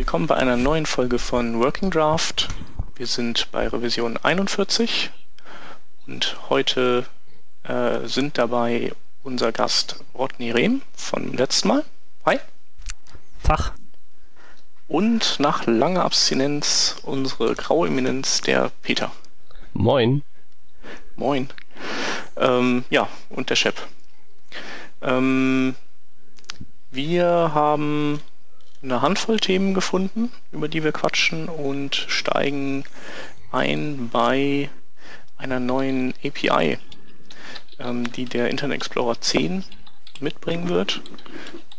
Willkommen bei einer neuen Folge von Working Draft. Wir sind bei Revision 41 und heute äh, sind dabei unser Gast Rodney Rehm vom letzten Mal. Hi. Tag. Und nach langer Abstinenz unsere graue Eminenz, der Peter. Moin. Moin. Ähm, ja, und der Shep. Ähm, wir haben eine Handvoll Themen gefunden, über die wir quatschen und steigen ein bei einer neuen API, ähm, die der Internet Explorer 10 mitbringen wird.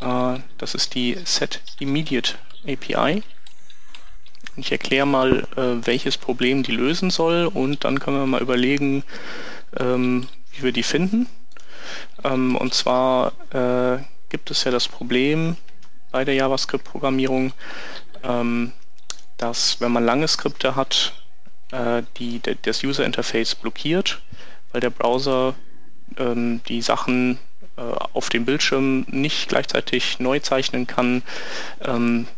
Äh, das ist die Set Immediate API. Ich erkläre mal, äh, welches Problem die lösen soll und dann können wir mal überlegen, ähm, wie wir die finden. Ähm, und zwar äh, gibt es ja das Problem, bei der JavaScript-Programmierung, ähm, dass wenn man lange Skripte hat, äh, die, das User-Interface blockiert, weil der Browser ähm, die Sachen äh, auf dem Bildschirm nicht gleichzeitig neu zeichnen kann, ähm,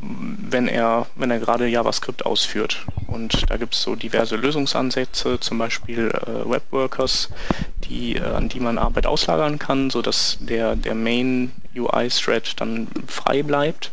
wenn er, wenn er gerade JavaScript ausführt. Und da gibt es so diverse Lösungsansätze, zum Beispiel äh, Webworkers, die, äh, an die man Arbeit auslagern kann, sodass der, der Main UI-Thread dann frei bleibt.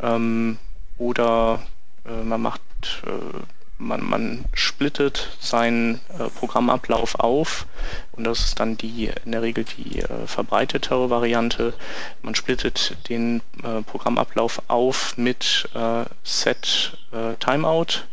Ähm, oder äh, man macht äh, man, man splittet seinen äh, Programmablauf auf und das ist dann die in der Regel die äh, verbreitetere Variante. Man splittet den äh, Programmablauf auf mit äh, Set äh, Timeout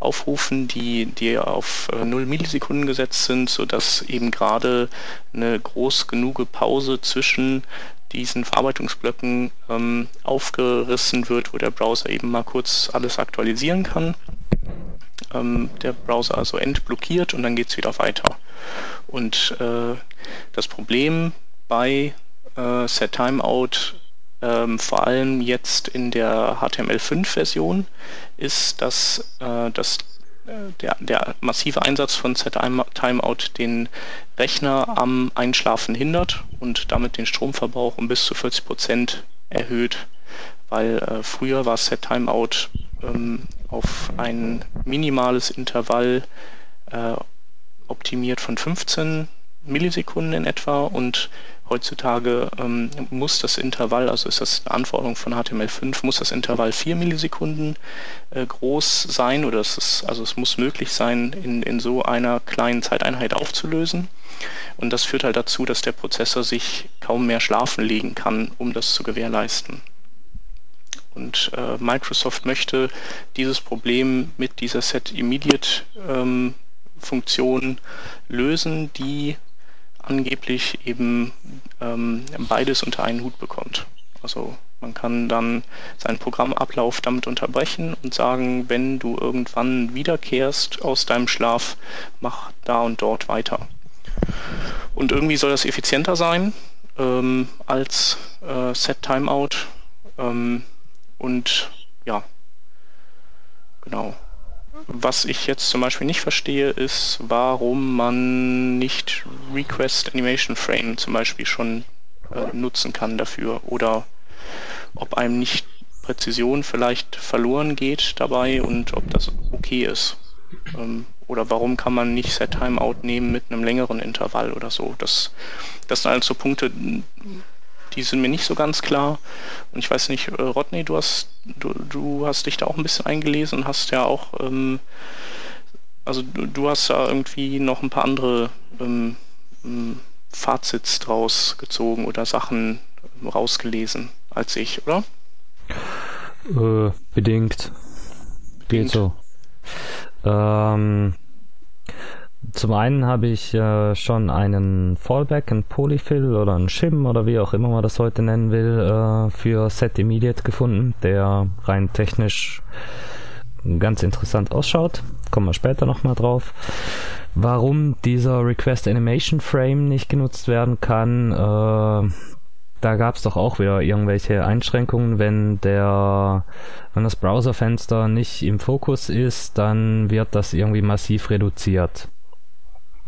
Aufrufen, die, die auf äh, 0 Millisekunden gesetzt sind, sodass eben gerade eine groß genug Pause zwischen diesen Verarbeitungsblöcken ähm, aufgerissen wird, wo der Browser eben mal kurz alles aktualisieren kann ähm, der Browser also entblockiert und dann geht es wieder weiter. Und äh, das Problem bei äh, Set Timeout ähm, vor allem jetzt in der HTML5-Version ist, dass, äh, dass äh, der, der massive Einsatz von Set Timeout den Rechner am Einschlafen hindert und damit den Stromverbrauch um bis zu 40 Prozent erhöht, weil äh, früher war Set Timeout ähm, auf ein minimales Intervall äh, optimiert von 15 Millisekunden in etwa und heutzutage ähm, muss das Intervall, also ist das eine Anforderung von HTML5, muss das Intervall 4 Millisekunden äh, groß sein oder es ist, also es muss möglich sein, in, in so einer kleinen Zeiteinheit aufzulösen. Und das führt halt dazu, dass der Prozessor sich kaum mehr schlafen legen kann, um das zu gewährleisten. Und äh, Microsoft möchte dieses Problem mit dieser Set Immediate ähm, Funktion lösen, die angeblich eben ähm, beides unter einen Hut bekommt. Also man kann dann seinen Programmablauf damit unterbrechen und sagen, wenn du irgendwann wiederkehrst aus deinem Schlaf, mach da und dort weiter. Und irgendwie soll das effizienter sein ähm, als äh, Set Timeout. Ähm, und ja, genau. Was ich jetzt zum Beispiel nicht verstehe, ist, warum man nicht Request Animation Frame zum Beispiel schon äh, nutzen kann dafür oder ob einem nicht Präzision vielleicht verloren geht dabei und ob das okay ist. Ähm, oder warum kann man nicht Set Timeout nehmen mit einem längeren Intervall oder so. Das, das sind also Punkte, die sind mir nicht so ganz klar. Und ich weiß nicht, äh, Rodney, du hast, du, du hast dich da auch ein bisschen eingelesen und hast ja auch, ähm, also du, du, hast da irgendwie noch ein paar andere ähm, ähm Fazits draus gezogen oder Sachen rausgelesen als ich, oder? Äh, bedingt. bedingt. Geht so. Ähm, zum einen habe ich äh, schon einen Fallback, ein Polyfill oder ein Shim oder wie auch immer man das heute nennen will, äh, für Set Immediate gefunden, der rein technisch ganz interessant ausschaut. Kommen wir später nochmal drauf. Warum dieser Request Animation Frame nicht genutzt werden kann, äh, da gab es doch auch wieder irgendwelche Einschränkungen, wenn der, wenn das Browserfenster nicht im Fokus ist, dann wird das irgendwie massiv reduziert.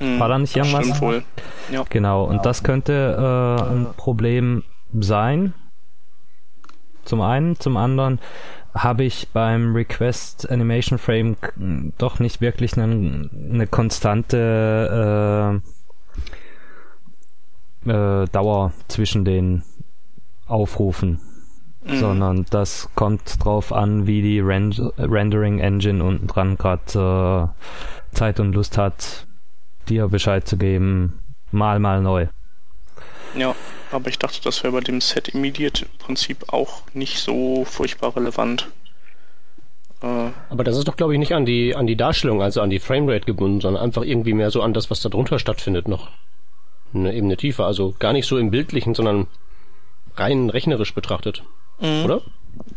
Mhm, War da nicht irgendwas? Wohl. Ja. Genau, und das könnte äh, ein Problem sein. zum einen. Zum anderen habe ich beim Request Animation Frame doch nicht wirklich eine, eine konstante äh, äh, Dauer zwischen den Aufrufen. Mhm. Sondern das kommt drauf an, wie die Rend Rendering Engine unten dran gerade äh, Zeit und Lust hat, dir Bescheid zu geben, mal mal neu. Ja, aber ich dachte, das wäre bei dem Set Immediate Prinzip auch nicht so furchtbar relevant. Äh, aber das ist doch, glaube ich, nicht an die, an die Darstellung, also an die Framerate gebunden, sondern einfach irgendwie mehr so an das, was da drunter stattfindet, noch eine Ebene tiefer. Also gar nicht so im Bildlichen, sondern rein rechnerisch betrachtet. Mhm. Oder?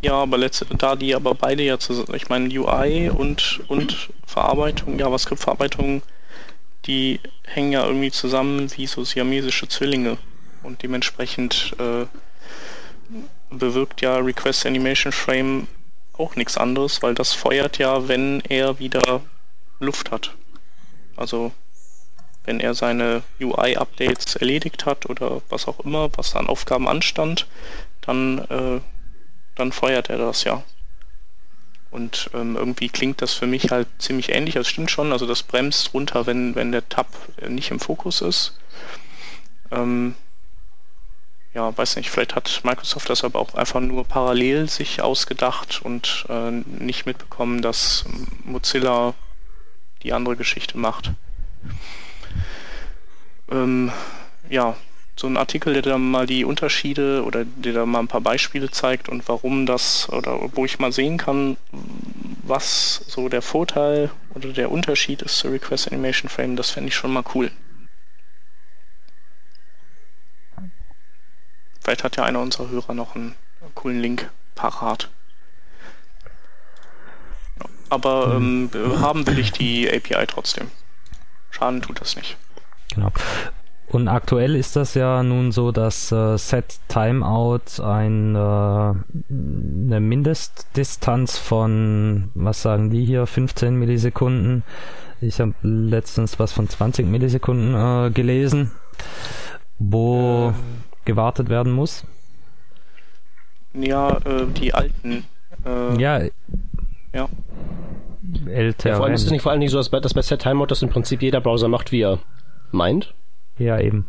Ja, aber letzte, da die aber beide ja zusammen, ich meine UI und, und Verarbeitung, JavaScript-Verarbeitung, die hängen ja irgendwie zusammen wie so siamesische Zwillinge und dementsprechend äh, bewirkt ja Request Animation Frame auch nichts anderes, weil das feuert ja, wenn er wieder Luft hat. Also wenn er seine UI-Updates erledigt hat oder was auch immer, was an Aufgaben anstand, dann, äh, dann feuert er das ja. Und ähm, irgendwie klingt das für mich halt ziemlich ähnlich. Das stimmt schon, also das bremst runter, wenn, wenn der Tab nicht im Fokus ist. Ähm, ja, weiß nicht, vielleicht hat Microsoft das aber auch einfach nur parallel sich ausgedacht und äh, nicht mitbekommen, dass Mozilla die andere Geschichte macht. Ähm, ja, so ein Artikel, der da mal die Unterschiede oder der da mal ein paar Beispiele zeigt und warum das oder wo ich mal sehen kann, was so der Vorteil oder der Unterschied ist zur Request Animation Frame, das fände ich schon mal cool. Vielleicht hat ja einer unserer Hörer noch einen coolen Link parat. Aber ähm, haben will ich die API trotzdem. Schaden tut das nicht. Genau. Und aktuell ist das ja nun so, dass äh, Set Timeout ein, äh, eine Mindestdistanz von, was sagen die hier, 15 Millisekunden. Ich habe letztens was von 20 Millisekunden äh, gelesen, wo ähm gewartet werden muss? Ja, äh, die alten. Äh, ja. Ja. Älter. Ja, vor allem ist es nicht vor allem nicht so, dass bei, dass bei Set Timeout das im Prinzip jeder Browser macht, wie er meint. Ja, eben.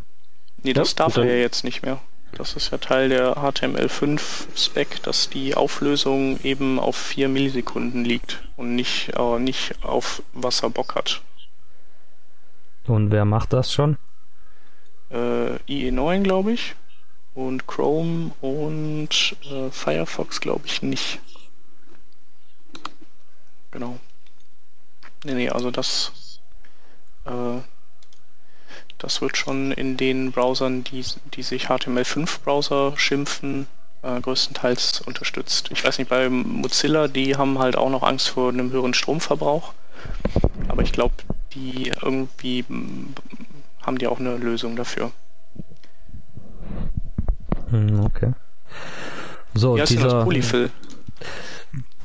Nee, das ja, darf er ja jetzt nicht mehr. Das ist ja Teil der HTML5-Spec, dass die Auflösung eben auf 4 Millisekunden liegt und nicht, äh, nicht auf was er Bock hat. Und wer macht das schon? Äh, IE9, glaube ich und Chrome und äh, Firefox glaube ich nicht. Genau. Nee, nee, also das äh, das wird schon in den Browsern, die, die sich HTML5-Browser schimpfen, äh, größtenteils unterstützt. Ich weiß nicht, bei Mozilla, die haben halt auch noch Angst vor einem höheren Stromverbrauch. Aber ich glaube, die irgendwie haben die auch eine Lösung dafür. Hm, okay. So, Wie dieser, das Polyfill?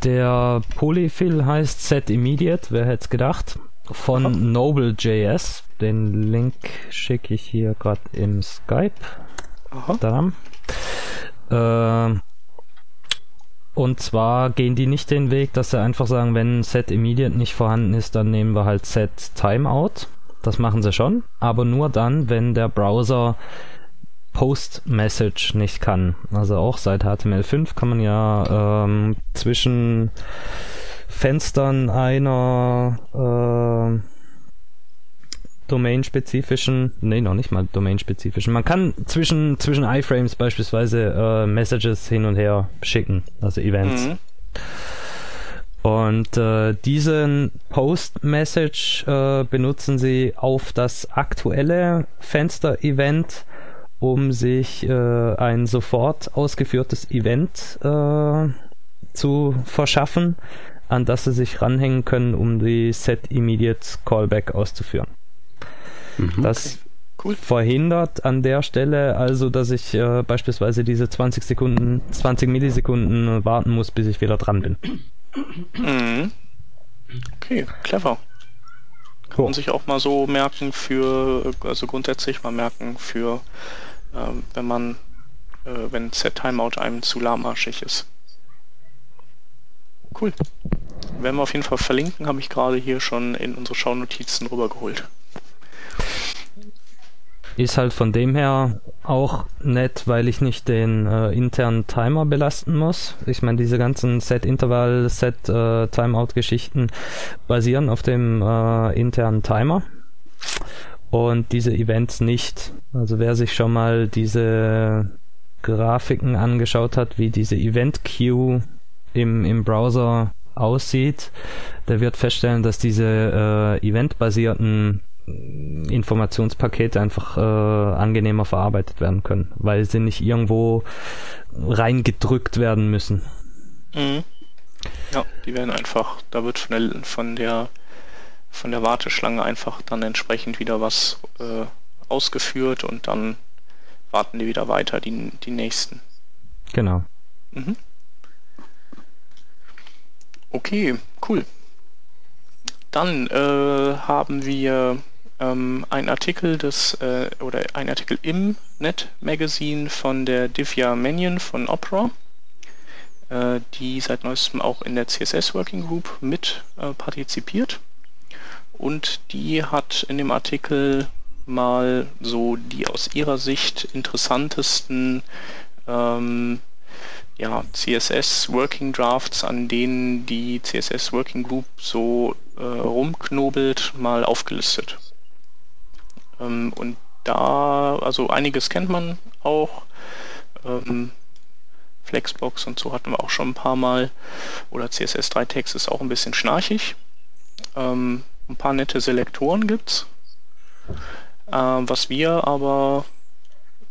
Der Polyfill heißt Set Immediate, wer hätte es gedacht? Von Aha. Noble.js. Den Link schicke ich hier gerade im Skype. Aha. Äh, und zwar gehen die nicht den Weg, dass sie einfach sagen, wenn Set Immediate nicht vorhanden ist, dann nehmen wir halt Set Timeout. Das machen sie schon, aber nur dann, wenn der Browser Post-Message nicht kann. Also auch seit HTML5 kann man ja ähm, zwischen Fenstern einer äh, domain-spezifischen, nee, noch nicht mal domain-spezifischen. Man kann zwischen, zwischen iframes beispielsweise äh, Messages hin und her schicken, also Events. Mhm. Und äh, diesen Post-Message äh, benutzen sie auf das aktuelle Fenster-Event um sich äh, ein sofort ausgeführtes Event äh, zu verschaffen, an das sie sich ranhängen können, um die Set Immediate Callback auszuführen. Mhm. Das cool. verhindert an der Stelle also, dass ich äh, beispielsweise diese 20 Sekunden, 20 Millisekunden warten muss, bis ich wieder dran bin. Mhm. Okay, clever. Kann man sich auch mal so merken für, also grundsätzlich mal merken für ähm, wenn man äh, wenn Set-Timeout einem zu lahmarschig ist. Cool. Werden wir auf jeden Fall verlinken, habe ich gerade hier schon in unsere Schaunotizen rübergeholt. Ist halt von dem her auch nett, weil ich nicht den äh, internen Timer belasten muss. Ich meine, diese ganzen Set-Intervall, Set-Timeout-Geschichten basieren auf dem äh, internen Timer und diese Events nicht. Also wer sich schon mal diese Grafiken angeschaut hat, wie diese Event-Queue im, im Browser aussieht, der wird feststellen, dass diese äh, eventbasierten Informationspakete einfach äh, angenehmer verarbeitet werden können, weil sie nicht irgendwo reingedrückt werden müssen. Mhm. Ja, die werden einfach, da wird von der, von der, von der Warteschlange einfach dann entsprechend wieder was äh, ausgeführt und dann warten die wieder weiter, die, die nächsten. Genau. Mhm. Okay, cool. Dann äh, haben wir ähm, ein Artikel des äh, oder ein Artikel im Net Magazine von der Divya Mannion von Opera, äh, die seit neuestem auch in der CSS Working Group mit äh, partizipiert. Und die hat in dem Artikel mal so die aus ihrer Sicht interessantesten ähm, ja, CSS Working Drafts, an denen die CSS Working Group so äh, rumknobelt, mal aufgelistet. Ähm, und da, also einiges kennt man auch. Ähm, Flexbox und so hatten wir auch schon ein paar Mal. Oder CSS3 Text ist auch ein bisschen schnarchig. Ähm, ein paar nette Selektoren gibt's. Ähm, was wir aber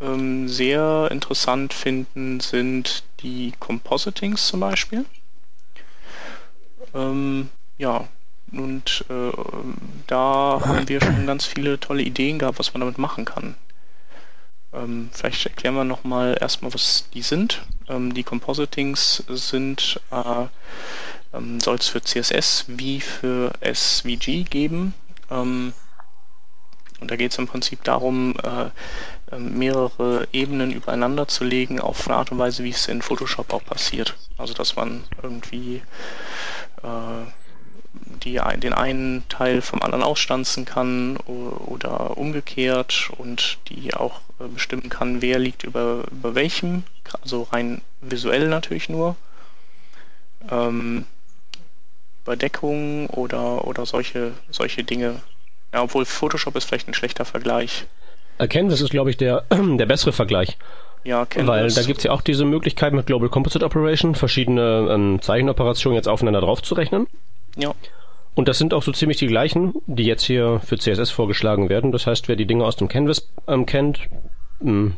ähm, sehr interessant finden, sind die Compositings zum Beispiel. Ähm, ja, und äh, da haben wir schon ganz viele tolle Ideen gehabt, was man damit machen kann. Ähm, vielleicht erklären wir nochmal erstmal, was die sind. Ähm, die Compositings sind, äh, ähm, soll es für CSS wie für SVG geben. Ähm, und da geht es im Prinzip darum, äh, mehrere Ebenen übereinander zu legen auf eine Art und Weise, wie es in Photoshop auch passiert. Also dass man irgendwie äh, die den einen Teil vom anderen ausstanzen kann oder umgekehrt und die auch äh, bestimmen kann, wer liegt über, über welchem, also rein visuell natürlich nur. Ähm, Überdeckung oder, oder solche, solche Dinge. Ja, obwohl Photoshop ist vielleicht ein schlechter Vergleich. Canvas ist, glaube ich, der, der bessere Vergleich. Ja, Canvas. Weil da gibt es ja auch diese Möglichkeit mit Global Composite Operation, verschiedene ähm, Zeichenoperationen jetzt aufeinander draufzurechnen. Ja. Und das sind auch so ziemlich die gleichen, die jetzt hier für CSS vorgeschlagen werden. Das heißt, wer die Dinge aus dem Canvas ähm, kennt, mh, hm,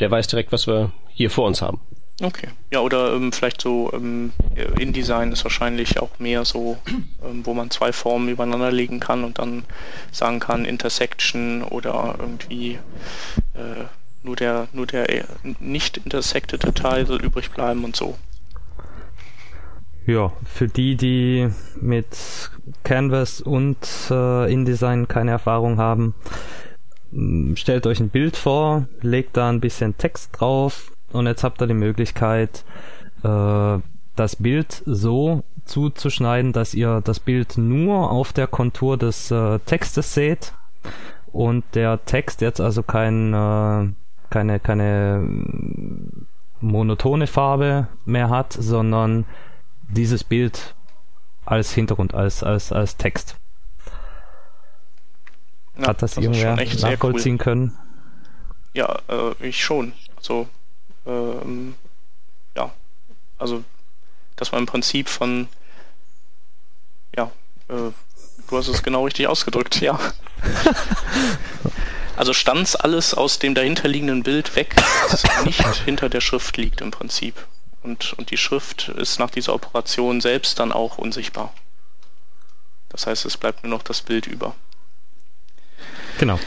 der weiß direkt, was wir hier vor uns haben. Okay. Ja, oder ähm, vielleicht so ähm, InDesign ist wahrscheinlich auch mehr so, ähm, wo man zwei Formen übereinander legen kann und dann sagen kann Intersection oder irgendwie äh, nur der nur der äh, nicht intersectete Teil soll übrig bleiben und so. Ja, für die, die mit Canvas und äh, InDesign keine Erfahrung haben, stellt euch ein Bild vor, legt da ein bisschen Text drauf und jetzt habt ihr die Möglichkeit, äh, das Bild so zuzuschneiden, dass ihr das Bild nur auf der Kontur des äh, Textes seht und der Text jetzt also kein, äh, keine, keine monotone Farbe mehr hat, sondern dieses Bild als Hintergrund, als, als, als Text. Ja, Hat das, das irgendwer nachvollziehen cool. können? Ja, äh, ich schon. Also, ähm, ja, also, dass man im Prinzip von, ja, äh, du hast es genau richtig ausgedrückt, ja. also stanz alles aus dem dahinterliegenden Bild weg, das nicht hinter der Schrift liegt im Prinzip. Und, und die Schrift ist nach dieser Operation selbst dann auch unsichtbar. Das heißt, es bleibt nur noch das Bild über. Genau.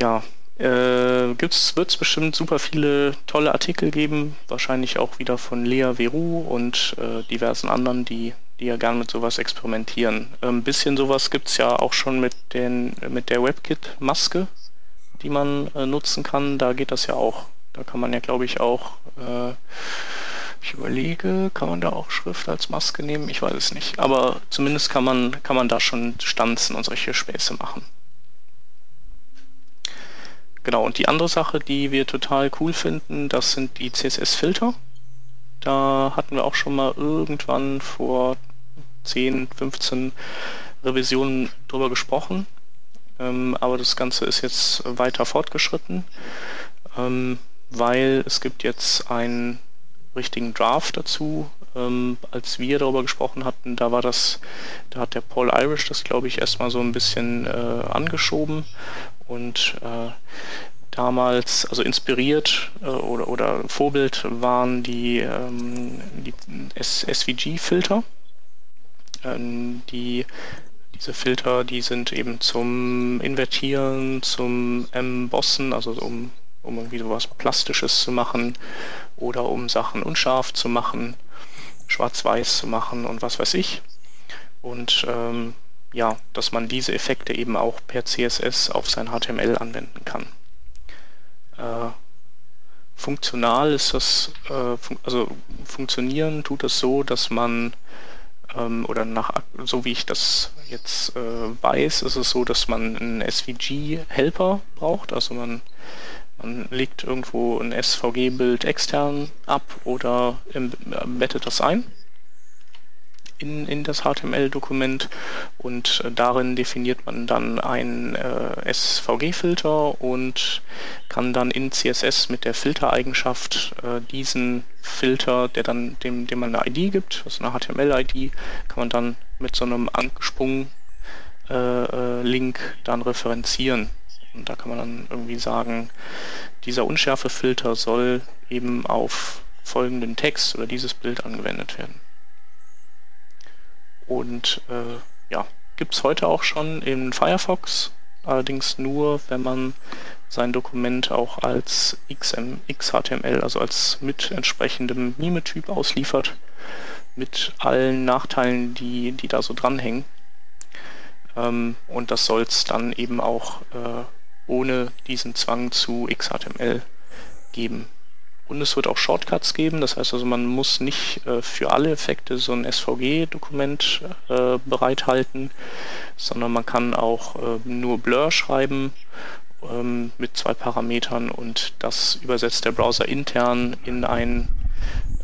Ja, äh, wird es bestimmt super viele tolle Artikel geben, wahrscheinlich auch wieder von Lea Veru und äh, diversen anderen, die, die ja gern mit sowas experimentieren. Ein ähm, bisschen sowas gibt es ja auch schon mit, den, mit der WebKit-Maske, die man äh, nutzen kann. Da geht das ja auch Da kann man ja, glaube ich, auch, äh, ich überlege, kann man da auch Schrift als Maske nehmen? Ich weiß es nicht. Aber zumindest kann man, kann man da schon Stanzen und solche Späße machen. Genau, und die andere Sache, die wir total cool finden, das sind die CSS-Filter. Da hatten wir auch schon mal irgendwann vor 10, 15 Revisionen drüber gesprochen. Ähm, aber das Ganze ist jetzt weiter fortgeschritten, ähm, weil es gibt jetzt einen richtigen Draft dazu. Ähm, als wir darüber gesprochen hatten, da war das, da hat der Paul Irish das, glaube ich, erstmal so ein bisschen äh, angeschoben und äh, damals, also inspiriert äh, oder, oder Vorbild waren die, ähm, die SVG-Filter. Ähm, die diese Filter, die sind eben zum Invertieren, zum Embossen, also um, um irgendwie sowas Plastisches zu machen oder um Sachen unscharf zu machen, schwarz-weiß zu machen und was weiß ich. Und ähm, ja, dass man diese Effekte eben auch per CSS auf sein HTML anwenden kann. Äh, funktional ist das, äh, fun also funktionieren tut es so, dass man ähm, oder nach so wie ich das jetzt äh, weiß, ist es so, dass man einen SVG-Helper braucht. Also man, man legt irgendwo ein SVG-Bild extern ab oder bettet das ein in, in das HTML-Dokument und äh, darin definiert man dann einen äh, SVG-Filter und kann dann in CSS mit der Filtereigenschaft äh, diesen Filter, der dann dem, dem man eine ID gibt, also eine HTML-ID, kann man dann mit so einem angesprungen äh, äh, Link dann referenzieren. Und da kann man dann irgendwie sagen, dieser Unschärfefilter soll eben auf folgenden Text oder dieses Bild angewendet werden. Und äh, ja, gibt es heute auch schon in Firefox, allerdings nur, wenn man sein Dokument auch als XM, XHTML, also als mit entsprechendem Mimetyp ausliefert, mit allen Nachteilen, die, die da so dranhängen. Ähm, und das soll es dann eben auch äh, ohne diesen Zwang zu XHTML geben. Und es wird auch Shortcuts geben, das heißt also, man muss nicht äh, für alle Effekte so ein SVG-Dokument äh, bereithalten, sondern man kann auch äh, nur Blur schreiben ähm, mit zwei Parametern und das übersetzt der Browser intern in ein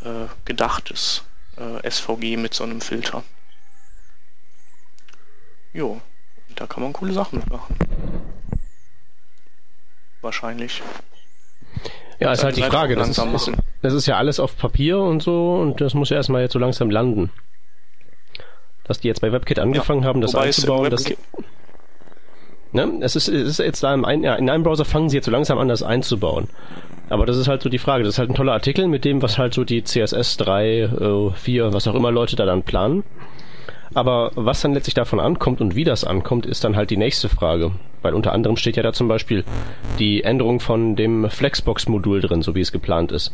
äh, gedachtes äh, SVG mit so einem Filter. Jo, da kann man coole Sachen mitmachen. Wahrscheinlich. Ja, ist halt die Frage. Das ist, das ist ja alles auf Papier und so und das muss ja erstmal jetzt so langsam landen. Dass die jetzt bei WebKit angefangen ja, haben, das einzubauen, das. Ne? Es, ist, es ist jetzt da im ein, ja, in einem Browser fangen sie jetzt so langsam an, das einzubauen. Aber das ist halt so die Frage. Das ist halt ein toller Artikel mit dem, was halt so die CSS 3, äh, 4, was auch immer Leute da dann planen. Aber was dann letztlich davon ankommt und wie das ankommt, ist dann halt die nächste Frage. Weil unter anderem steht ja da zum Beispiel die Änderung von dem Flexbox-Modul drin, so wie es geplant ist.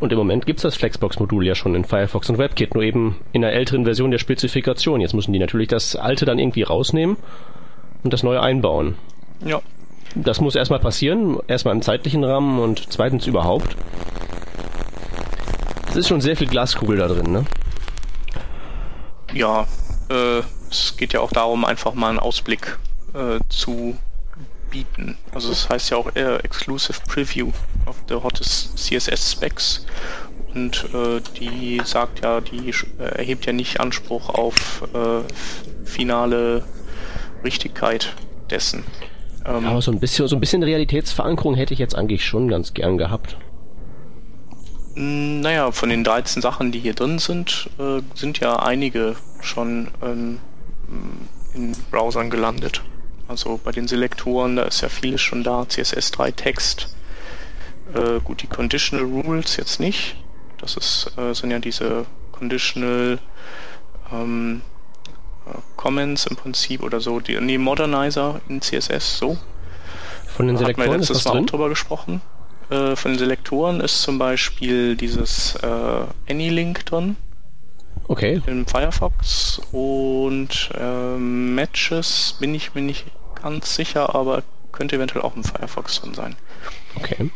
Und im Moment gibt's das Flexbox-Modul ja schon in Firefox und WebKit, nur eben in einer älteren Version der Spezifikation. Jetzt müssen die natürlich das alte dann irgendwie rausnehmen und das neue einbauen. Ja. Das muss erstmal passieren, erstmal im zeitlichen Rahmen und zweitens überhaupt. Es ist schon sehr viel Glaskugel da drin, ne? Ja, äh, es geht ja auch darum, einfach mal einen Ausblick äh, zu bieten. Also es das heißt ja auch äh, Exclusive Preview of the Hottest CSS Specs und äh, die sagt ja, die äh, erhebt ja nicht Anspruch auf äh, finale Richtigkeit dessen. Ähm, ja, aber so ein bisschen, so ein bisschen Realitätsverankerung hätte ich jetzt eigentlich schon ganz gern gehabt. Hm, naja, von den 13 Sachen, die hier drin sind, äh, sind ja einige schon ähm, in Browsern gelandet. Also bei den Selektoren, da ist ja vieles schon da, CSS3 Text. Äh, gut, die Conditional Rules jetzt nicht. Das ist, äh, sind ja diese Conditional ähm, äh, Comments im Prinzip oder so, die, nee, Modernizer in CSS, so. Von den Selektoren da hatten wir letztes Mal auch drüber gesprochen. Äh, von den Selektoren ist zum Beispiel dieses äh, AnyLink drin. Okay. Im Firefox und äh, Matches bin ich mir nicht ganz sicher, aber könnte eventuell auch im Firefox drin sein. Okay.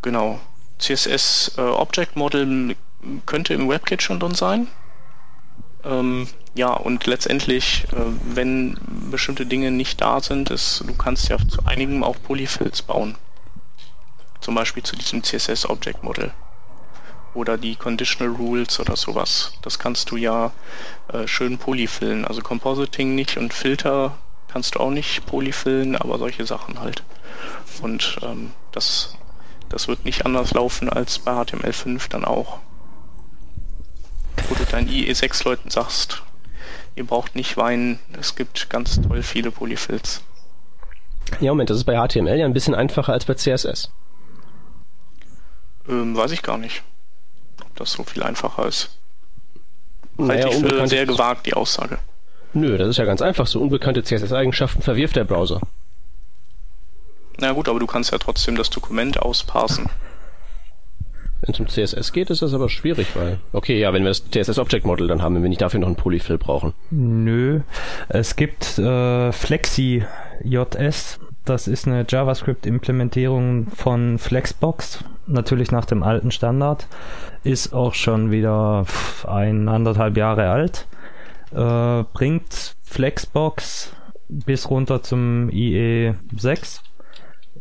genau. CSS äh, Object Model könnte im WebKit schon drin sein. Ähm, ja, und letztendlich, äh, wenn bestimmte Dinge nicht da sind, ist, du kannst ja zu einigen auch Polyfills bauen. Zum Beispiel zu diesem CSS Object Model. Oder die Conditional Rules oder sowas. Das kannst du ja äh, schön polyfillen. Also Compositing nicht und Filter kannst du auch nicht polyfillen, aber solche Sachen halt. Und ähm, das, das wird nicht anders laufen als bei HTML5 dann auch. Wo du deinen IE6-Leuten sagst, ihr braucht nicht weinen, es gibt ganz toll viele Polyfills. Ja, Moment, das ist bei HTML ja ein bisschen einfacher als bei CSS. Ähm, weiß ich gar nicht, ob das so viel einfacher ist. Naja, Halte ich für sehr gewagt, die Aussage. Nö, das ist ja ganz einfach. So unbekannte CSS-Eigenschaften verwirft der Browser. Na gut, aber du kannst ja trotzdem das Dokument ausparsen. Wenn es um CSS geht, ist das aber schwierig, weil... Okay, ja, wenn wir das CSS Object Model dann haben, wenn wir nicht dafür noch einen Polyfill brauchen. Nö, es gibt äh, FlexiJS. Das ist eine JavaScript-Implementierung von Flexbox, natürlich nach dem alten Standard. Ist auch schon wieder ein anderthalb Jahre alt. Äh, bringt Flexbox bis runter zum IE6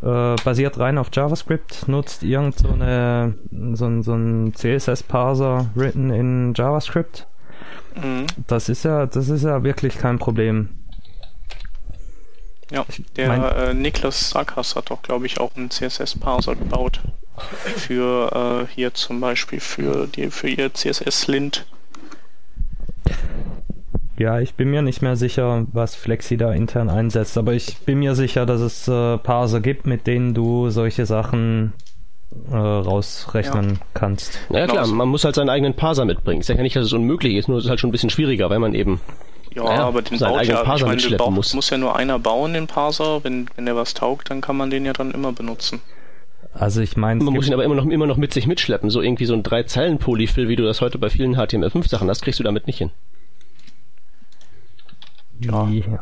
äh, basiert rein auf JavaScript, nutzt irgend so, eine, so, ein, so ein CSS-Parser written in JavaScript. Mhm. Das ist ja, das ist ja wirklich kein Problem. Ja, der mein, äh, Niklas Sakas hat doch, glaube ich, auch einen CSS-Parser gebaut. Für äh, hier zum Beispiel für die für ihr CSS-Lint. Ja, ich bin mir nicht mehr sicher, was Flexi da intern einsetzt, aber ich bin mir sicher, dass es äh, Parser gibt, mit denen du solche Sachen äh, rausrechnen ja. kannst. Ja klar, man muss halt seinen eigenen Parser mitbringen. Ich sage ja nicht, dass es unmöglich ist, nur es ist halt schon ein bisschen schwieriger, weil man eben ja, naja, aber den seinen eigenen ja, Parser ich meine, baut, muss. muss ja nur einer bauen, den Parser. Wenn, wenn der was taugt, dann kann man den ja dann immer benutzen. Also ich meine, man muss ihn aber immer noch immer noch mit sich mitschleppen. So irgendwie so ein drei Zeilen Polyfill, wie du das heute bei vielen HTML5 Sachen hast, kriegst du damit nicht hin. Ja. ja.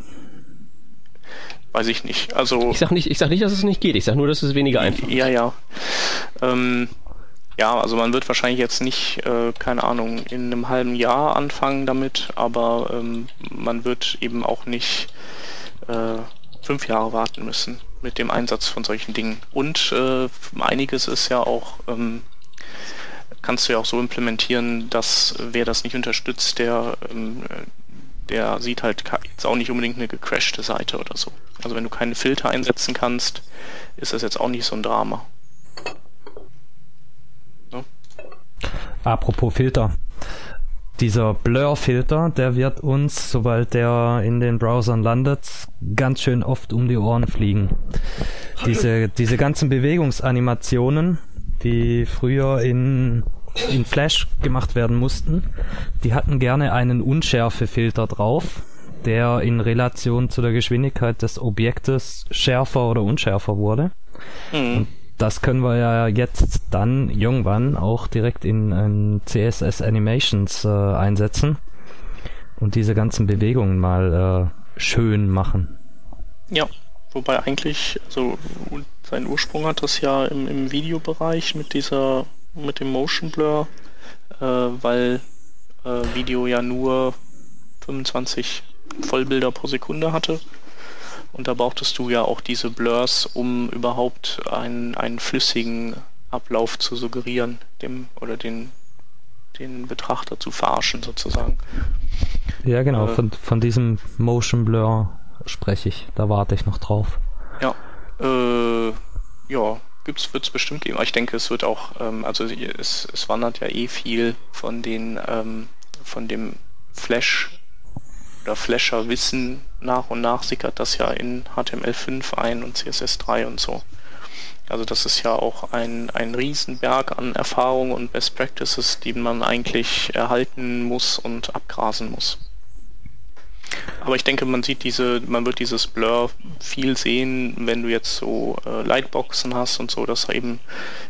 Weiß ich nicht. Also ich sag nicht, ich sag nicht, dass es nicht geht. Ich sag nur, dass es weniger einfach ist. Ja, ja. Ähm, ja, also man wird wahrscheinlich jetzt nicht, äh, keine Ahnung, in einem halben Jahr anfangen damit, aber ähm, man wird eben auch nicht äh, fünf Jahre warten müssen mit dem Einsatz von solchen Dingen. Und äh, einiges ist ja auch, ähm, kannst du ja auch so implementieren, dass wer das nicht unterstützt, der ähm, der sieht halt jetzt auch nicht unbedingt eine gecrashte Seite oder so. Also wenn du keine Filter einsetzen kannst, ist das jetzt auch nicht so ein Drama. Ne? Apropos Filter. Dieser Blur-Filter, der wird uns, sobald der in den Browsern landet, ganz schön oft um die Ohren fliegen. Diese, diese ganzen Bewegungsanimationen, die früher in in Flash gemacht werden mussten, die hatten gerne einen Unschärfefilter drauf, der in Relation zu der Geschwindigkeit des Objektes schärfer oder unschärfer wurde. Mhm. Das können wir ja jetzt dann irgendwann auch direkt in, in CSS Animations äh, einsetzen und diese ganzen Bewegungen mal äh, schön machen. Ja, wobei eigentlich, also sein Ursprung hat das ja im, im Videobereich mit dieser mit dem Motion Blur, äh, weil äh, Video ja nur 25 Vollbilder pro Sekunde hatte. Und da brauchtest du ja auch diese Blurs, um überhaupt einen, einen flüssigen Ablauf zu suggerieren, dem oder den, den Betrachter zu verarschen sozusagen. Ja, genau, äh, von, von diesem Motion Blur spreche ich. Da warte ich noch drauf. Ja, äh, ja, gibt's, wird's bestimmt geben. Aber ich denke, es wird auch, ähm, also es, es wandert ja eh viel von den, ähm, von dem Flash oder Flasher-Wissen nach und nach sickert das ja in HTML5 ein und CSS3 und so. Also das ist ja auch ein, ein Riesenberg an Erfahrungen und Best Practices, die man eigentlich erhalten muss und abgrasen muss. Aber ich denke, man sieht diese, man wird dieses Blur viel sehen, wenn du jetzt so äh, Lightboxen hast und so, dass eben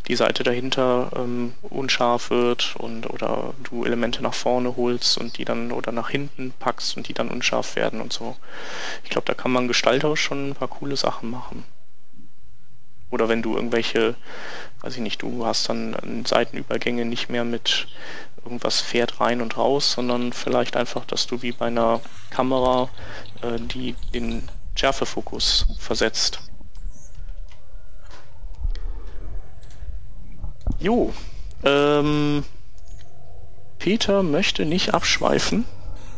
die Seite dahinter ähm, unscharf wird und oder du Elemente nach vorne holst und die dann oder nach hinten packst und die dann unscharf werden und so. Ich glaube, da kann man gestalterisch schon ein paar coole Sachen machen. Oder wenn du irgendwelche, weiß ich nicht, du hast dann Seitenübergänge nicht mehr mit irgendwas fährt rein und raus, sondern vielleicht einfach, dass du wie bei einer Kamera äh, die, den Schärfefokus versetzt. Jo, ähm, Peter möchte nicht abschweifen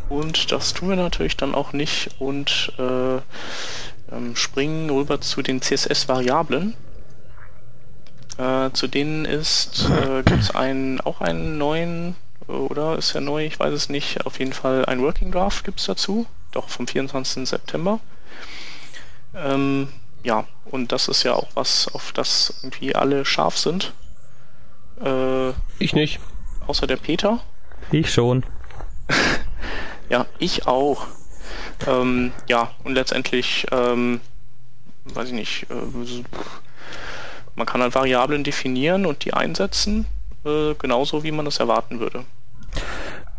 und das tun wir natürlich dann auch nicht und äh, ähm, springen rüber zu den CSS-Variablen. Äh, zu denen ist äh, gibt es einen, auch einen neuen, oder ist er neu, ich weiß es nicht, auf jeden Fall ein Working Draft gibt es dazu, doch vom 24. September. Ähm, ja, und das ist ja auch was, auf das irgendwie alle scharf sind. Äh, ich nicht. Außer der Peter. Ich schon. ja, ich auch. Ähm, ja, und letztendlich, ähm, weiß ich nicht, äh, man kann halt Variablen definieren und die einsetzen, äh, genauso wie man das erwarten würde.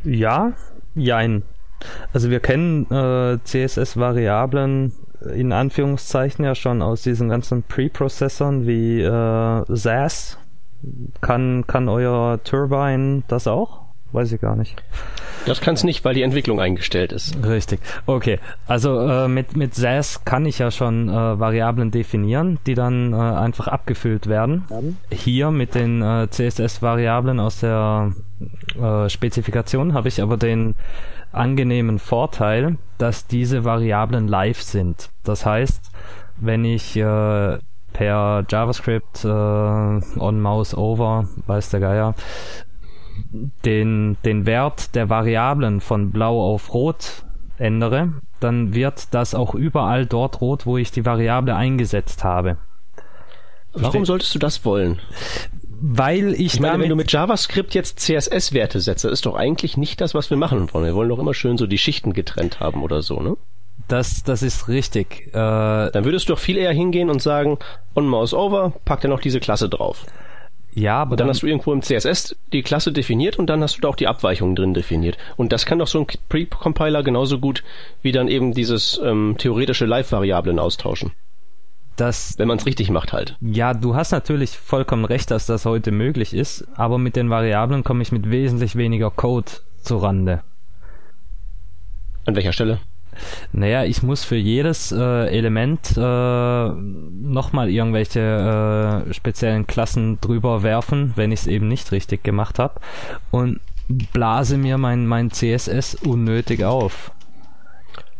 Ja, jein. Also wir kennen äh, CSS-Variablen in Anführungszeichen ja schon aus diesen ganzen Preprozessoren wie äh, SAS. Kann, kann euer Turbine das auch? Weiß ich gar nicht. Das kann es nicht, weil die Entwicklung eingestellt ist. Richtig. Okay. Also äh, mit, mit SAS kann ich ja schon äh, Variablen definieren, die dann äh, einfach abgefüllt werden. Hier mit den äh, CSS-Variablen aus der äh, Spezifikation habe ich aber den angenehmen Vorteil, dass diese Variablen live sind. Das heißt, wenn ich äh, per JavaScript äh, on mouse over, weiß der Geier, den, den Wert der Variablen von blau auf rot ändere, dann wird das auch überall dort rot, wo ich die Variable eingesetzt habe. Warum solltest du das wollen? Weil ich, ich meine, wenn du mit JavaScript jetzt CSS-Werte setzt, das ist doch eigentlich nicht das, was wir machen wollen. Wir wollen doch immer schön so die Schichten getrennt haben oder so, ne? Das, das ist richtig. Äh, Dann würdest du doch viel eher hingehen und sagen, on mouse over, pack dir noch diese Klasse drauf. Ja, aber dann, dann, hast du irgendwo im CSS die Klasse definiert und dann hast du da auch die Abweichungen drin definiert. Und das kann doch so ein Pre-Compiler genauso gut wie dann eben dieses ähm, theoretische Live-Variablen austauschen. Das, Wenn man es richtig macht halt. Ja, du hast natürlich vollkommen recht, dass das heute möglich ist, aber mit den Variablen komme ich mit wesentlich weniger Code zurande. An welcher Stelle? Naja, ich muss für jedes äh, Element äh, nochmal irgendwelche äh, speziellen Klassen drüber werfen, wenn ich es eben nicht richtig gemacht habe. Und blase mir mein, mein CSS unnötig auf.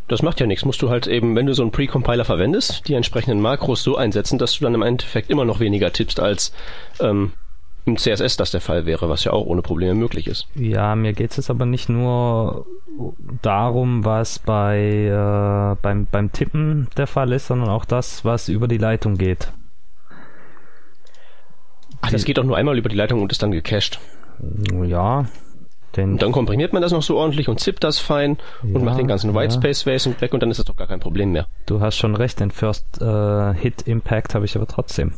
Das macht ja nichts. Musst du halt eben, wenn du so einen Pre-Compiler verwendest, die entsprechenden Makros so einsetzen, dass du dann im Endeffekt immer noch weniger tippst als ähm, im CSS das der Fall wäre, was ja auch ohne Probleme möglich ist. Ja, mir geht es jetzt aber nicht nur darum, was bei äh, beim, beim Tippen der Fall ist, sondern auch das, was über die Leitung geht. Ach, das geht doch nur einmal über die Leitung und ist dann gecached. Ja. Und dann komprimiert man das noch so ordentlich und zippt das fein ja, und macht den ganzen Whitespace ja. weg und dann ist das doch gar kein Problem mehr. Du hast schon recht, den First äh, Hit Impact habe ich aber trotzdem.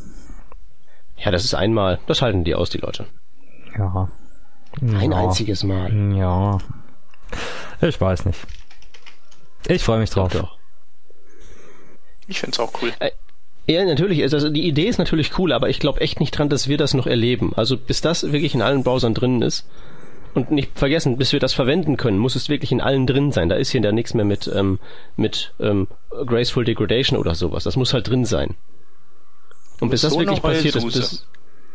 Ja, das ist einmal. Das halten die aus, die Leute. Ja. Ein ja. einziges Mal. Ja. Ich weiß nicht. Ich freue mich drauf. Doch, Ich find's auch cool. Äh, ja, natürlich. Also die Idee ist natürlich cool, aber ich glaube echt nicht dran, dass wir das noch erleben. Also bis das wirklich in allen Browsern drin ist. Und nicht vergessen, bis wir das verwenden können, muss es wirklich in allen drin sein. Da ist hier da nichts mehr mit, ähm, mit ähm, Graceful Degradation oder sowas. Das muss halt drin sein. Und bis das so wirklich passiert ist, bis,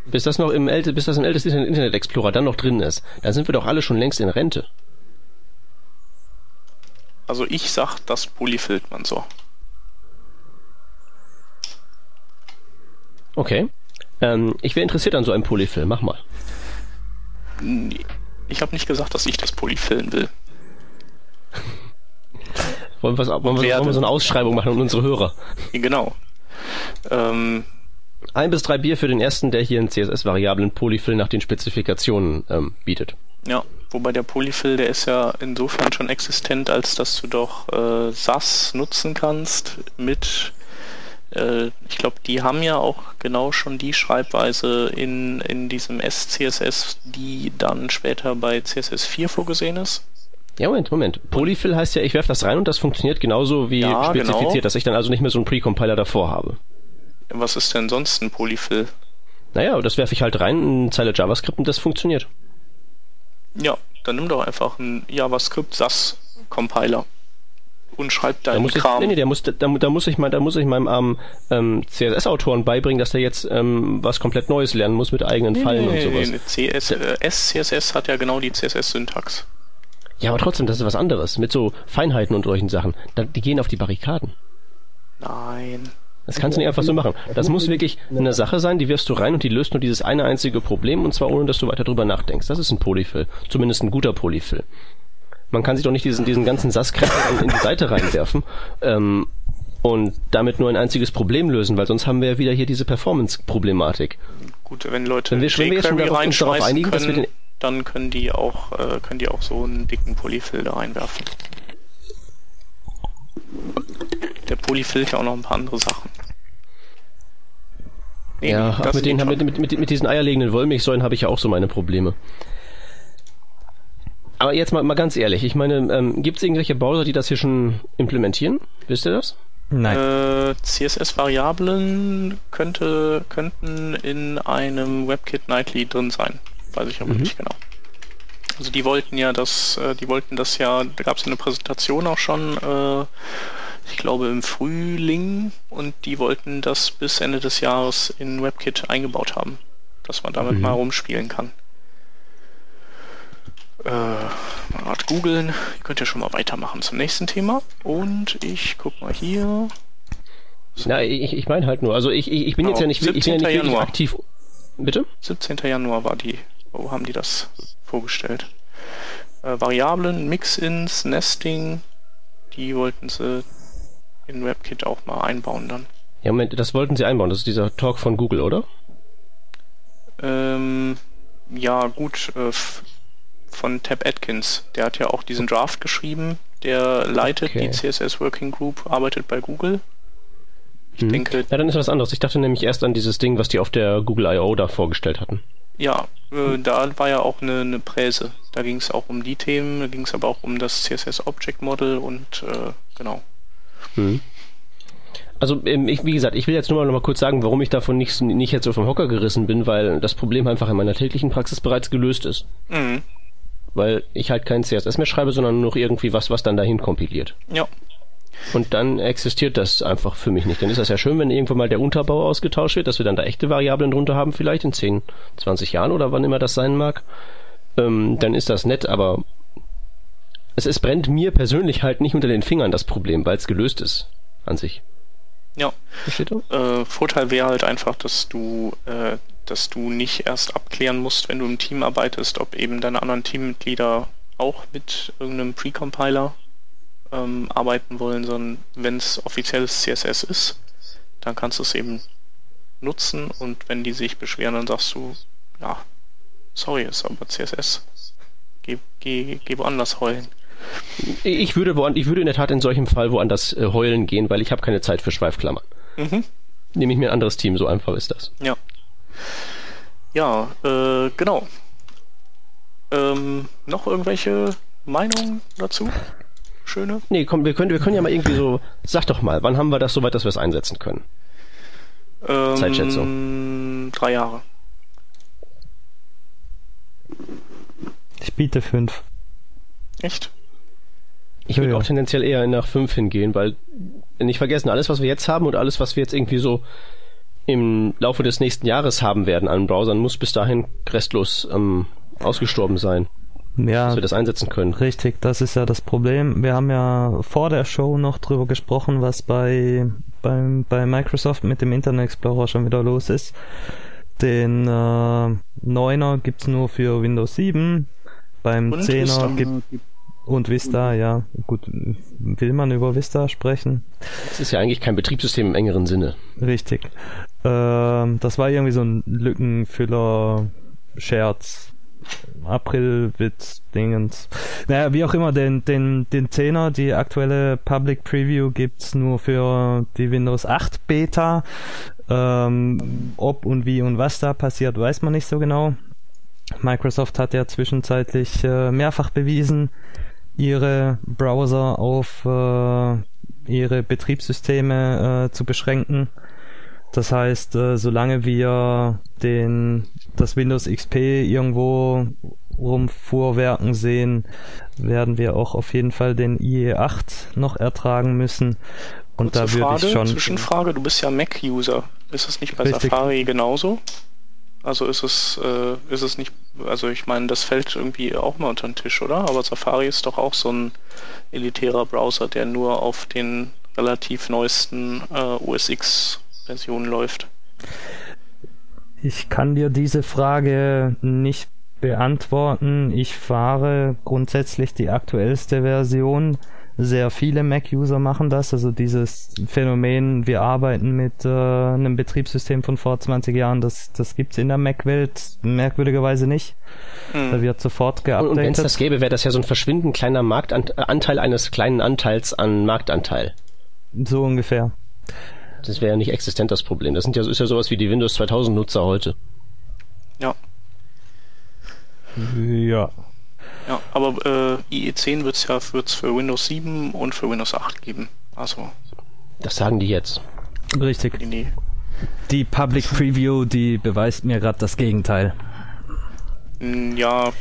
bis das noch im älte, bis das im ältesten Internet Explorer dann noch drin ist, dann sind wir doch alle schon längst in Rente. Also ich sag, das polyfillt man so. Okay. Ähm, ich wäre interessiert an so einem Polyfill. Mach mal. Ich habe nicht gesagt, dass ich das polyfillen will. wollen, wir, wollen, wir, wollen wir so eine Ausschreibung machen an unsere Hörer? Genau. Ähm, ein bis drei Bier für den ersten, der hier einen CSS-variablen Polyfill nach den Spezifikationen ähm, bietet. Ja, wobei der Polyfill, der ist ja insofern schon existent, als dass du doch äh, SAS nutzen kannst mit äh, ich glaube, die haben ja auch genau schon die Schreibweise in, in diesem SCSS, die dann später bei CSS4 vorgesehen ist. Ja, Moment, Moment. Polyfill heißt ja, ich werfe das rein und das funktioniert genauso wie ja, spezifiziert, genau. dass ich dann also nicht mehr so einen Precompiler davor habe. Was ist denn sonst ein Polyfill? Naja, das werfe ich halt rein in eine Zeile JavaScript und das funktioniert. Ja, dann nimm doch einfach einen JavaScript SAS Compiler und schreib da deinen Kram. Ich, nee, nee, der muss, da, da muss ich mal, da muss ich meinem armen ähm, CSS-Autoren beibringen, dass der jetzt ähm, was komplett Neues lernen muss mit eigenen Fallen nee, und sowas. Nee, CS, äh, SCSS hat ja genau die CSS-Syntax. Ja, aber trotzdem, das ist was anderes. Mit so Feinheiten und solchen Sachen. Da, die gehen auf die Barrikaden. Nein. Das kannst du nicht einfach so machen. Das muss wirklich eine Sache sein, die wirfst du rein und die löst nur dieses eine einzige Problem und zwar ohne, dass du weiter drüber nachdenkst. Das ist ein Polyfill. Zumindest ein guter Polyfill. Man kann sich doch nicht diesen, diesen ganzen SAS-Kräfte in die Seite reinwerfen ähm, und damit nur ein einziges Problem lösen, weil sonst haben wir ja wieder hier diese Performance-Problematik. Gut, wenn Leute wenn wir, wenn wir schon darauf, darauf einigen, können, dass wir den dann können die auch äh, können die auch so einen dicken Polyfill da reinwerfen. Der Polyfill ja auch noch ein paar andere Sachen. Nee, ja, nee, mit, den, mit, mit, mit, diesen eierlegenden Wollmilchsäulen habe ich ja auch so meine Probleme. Aber jetzt mal, mal ganz ehrlich, ich meine, ähm, gibt es irgendwelche Browser, die das hier schon implementieren? Wisst ihr das? Nein. Äh, CSS-Variablen könnte, könnten in einem WebKit Nightly drin sein. Weiß ich aber mhm. nicht genau. Also die wollten ja das, äh, die wollten das ja, da gab es eine Präsentation auch schon, äh, ich glaube im Frühling, und die wollten das bis Ende des Jahres in WebKit eingebaut haben, dass man damit mhm. mal rumspielen kann. Äh, mal grad googeln. Ihr könnt ja schon mal weitermachen zum nächsten Thema. Und ich guck mal hier. So. Na, ich, ich meine halt nur, also ich, ich, ich bin genau. jetzt ja nicht, ich bin ja nicht Januar. aktiv. Bitte? 17. Januar war die, wo haben die das vorgestellt? Äh, Variablen, Mix-Ins, Nesting, die wollten sie in WebKit auch mal einbauen dann. Ja, Moment, das wollten sie einbauen. Das ist dieser Talk von Google, oder? Ähm, ja, gut, äh, von Tab Atkins. Der hat ja auch diesen Draft geschrieben. Der leitet okay. die CSS Working Group, arbeitet bei Google. Ich hm. denke. Ja, dann ist was anderes. Ich dachte nämlich erst an dieses Ding, was die auf der Google I.O. da vorgestellt hatten. Ja, äh, da war ja auch eine, eine Präse. Da ging es auch um die Themen, da ging es aber auch um das CSS Object Model und äh, genau. Hm. Also ähm, ich, wie gesagt, ich will jetzt nur mal noch mal kurz sagen, warum ich davon nicht, nicht jetzt so vom Hocker gerissen bin, weil das Problem einfach in meiner täglichen Praxis bereits gelöst ist. Mhm weil ich halt kein CSS mehr schreibe, sondern nur noch irgendwie was, was dann dahin kompiliert. Ja. Und dann existiert das einfach für mich nicht. Dann ist das ja schön, wenn irgendwann mal der Unterbau ausgetauscht wird, dass wir dann da echte Variablen drunter haben, vielleicht in 10, 20 Jahren oder wann immer das sein mag. Ähm, dann ist das nett, aber es, es brennt mir persönlich halt nicht unter den Fingern das Problem, weil es gelöst ist an sich. Ja. Äh, Vorteil wäre halt einfach, dass du äh, dass du nicht erst abklären musst, wenn du im Team arbeitest, ob eben deine anderen Teammitglieder auch mit irgendeinem Precompiler ähm, arbeiten wollen, sondern wenn es offizielles CSS ist, dann kannst du es eben nutzen und wenn die sich beschweren, dann sagst du, ja, sorry, ist aber CSS. Geh, geh, geh woanders heulen. Ich würde, woand, ich würde in der Tat in solchem Fall woanders äh, heulen gehen, weil ich habe keine Zeit für Schweifklammern. Mhm. Nehme ich mir ein anderes Team, so einfach ist das. Ja. Ja, äh, genau. Ähm, noch irgendwelche Meinungen dazu? Schöne? Nee, komm, wir können, wir können ja mal irgendwie so, sag doch mal, wann haben wir das so weit, dass wir es einsetzen können? Ähm, Zeitschätzung. Drei Jahre. Ich biete fünf. Echt? Ich würde ja. auch tendenziell eher nach fünf hingehen, weil nicht vergessen, alles, was wir jetzt haben und alles, was wir jetzt irgendwie so im Laufe des nächsten Jahres haben werden an Browsern, muss bis dahin restlos ähm, ausgestorben sein. Ja, dass wir das einsetzen können. Richtig, das ist ja das Problem. Wir haben ja vor der Show noch drüber gesprochen, was bei, bei, bei Microsoft mit dem Internet Explorer schon wieder los ist. Den äh, 9er gibt's nur für Windows 7. Beim Und 10er gibt und Vista, ja. Gut, will man über Vista sprechen? Das ist ja eigentlich kein Betriebssystem im engeren Sinne. Richtig. Ähm, das war irgendwie so ein Lückenfüller-Scherz. April-Witz-Dingens. Naja, wie auch immer, den, den, den 10er, die aktuelle Public Preview gibt's nur für die Windows 8 Beta. Ähm, ob und wie und was da passiert, weiß man nicht so genau. Microsoft hat ja zwischenzeitlich äh, mehrfach bewiesen, ihre Browser auf äh, ihre Betriebssysteme äh, zu beschränken. Das heißt, äh, solange wir den, das Windows XP irgendwo rumfuhrwerken sehen, werden wir auch auf jeden Fall den IE8 noch ertragen müssen. Und Kurze da würde ich schon. Zwischenfrage, du bist ja Mac-User. Ist es nicht bei Richtig. Safari genauso? Also ist es, äh, ist es nicht, also ich meine, das fällt irgendwie auch mal unter den Tisch, oder? Aber Safari ist doch auch so ein elitärer Browser, der nur auf den relativ neuesten äh, OS X-Versionen läuft. Ich kann dir diese Frage nicht beantworten. Ich fahre grundsätzlich die aktuellste Version sehr viele Mac-User machen das. Also dieses Phänomen, wir arbeiten mit äh, einem Betriebssystem von vor 20 Jahren, das, das gibt's in der Mac-Welt merkwürdigerweise nicht. Mhm. Da wird sofort geupdatet. Und, wenn es das gäbe, wäre das ja so ein verschwindend kleiner Marktanteil eines kleinen Anteils an Marktanteil. So ungefähr. Das wäre ja nicht existent das Problem. Das sind ja, ist ja sowas wie die Windows 2000 Nutzer heute. Ja. Ja. Ja, aber äh, IE10 wird es ja wird's für Windows 7 und für Windows 8 geben. Also. Das sagen die jetzt. Richtig. Nee. Die Public Preview, die beweist mir gerade das Gegenteil. Hm, ja,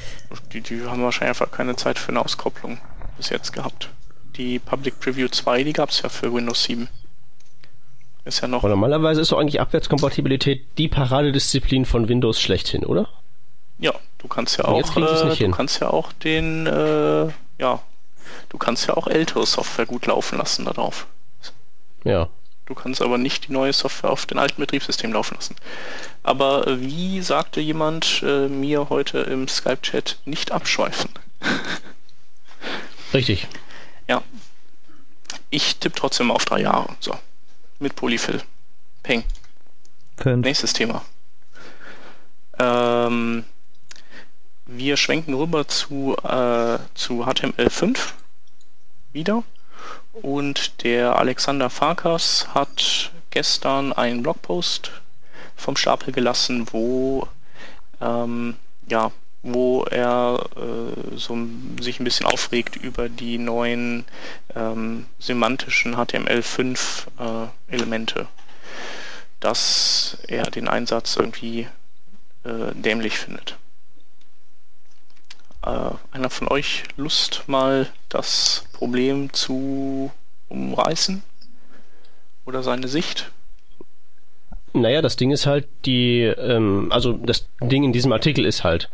die, die haben wahrscheinlich einfach keine Zeit für eine Auskopplung bis jetzt gehabt. Die Public Preview 2, die gab es ja für Windows 7. Ist ja noch. Aber normalerweise ist doch eigentlich Abwärtskompatibilität die Paradedisziplin von Windows schlechthin, oder? Ja, du kannst ja auch, äh, du kannst ja auch den, äh, ja, du kannst ja auch ältere Software gut laufen lassen darauf. Ja. Du kannst aber nicht die neue Software auf den alten Betriebssystem laufen lassen. Aber äh, wie sagte jemand äh, mir heute im Skype-Chat, nicht abschweifen. Richtig. Ja. Ich tippe trotzdem auf drei Jahre. So. Mit Polyfill. Peng. Fünf. Nächstes Thema. Ähm, wir schwenken rüber zu, äh, zu HTML5 wieder. Und der Alexander Farkas hat gestern einen Blogpost vom Stapel gelassen, wo ähm, ja, wo er äh, so sich ein bisschen aufregt über die neuen ähm, semantischen HTML5 äh, Elemente, dass er den Einsatz irgendwie äh, dämlich findet. Äh, einer von euch Lust, mal das Problem zu umreißen? Oder seine Sicht? Naja, das Ding ist halt die, ähm, also das Ding in diesem Artikel ist halt,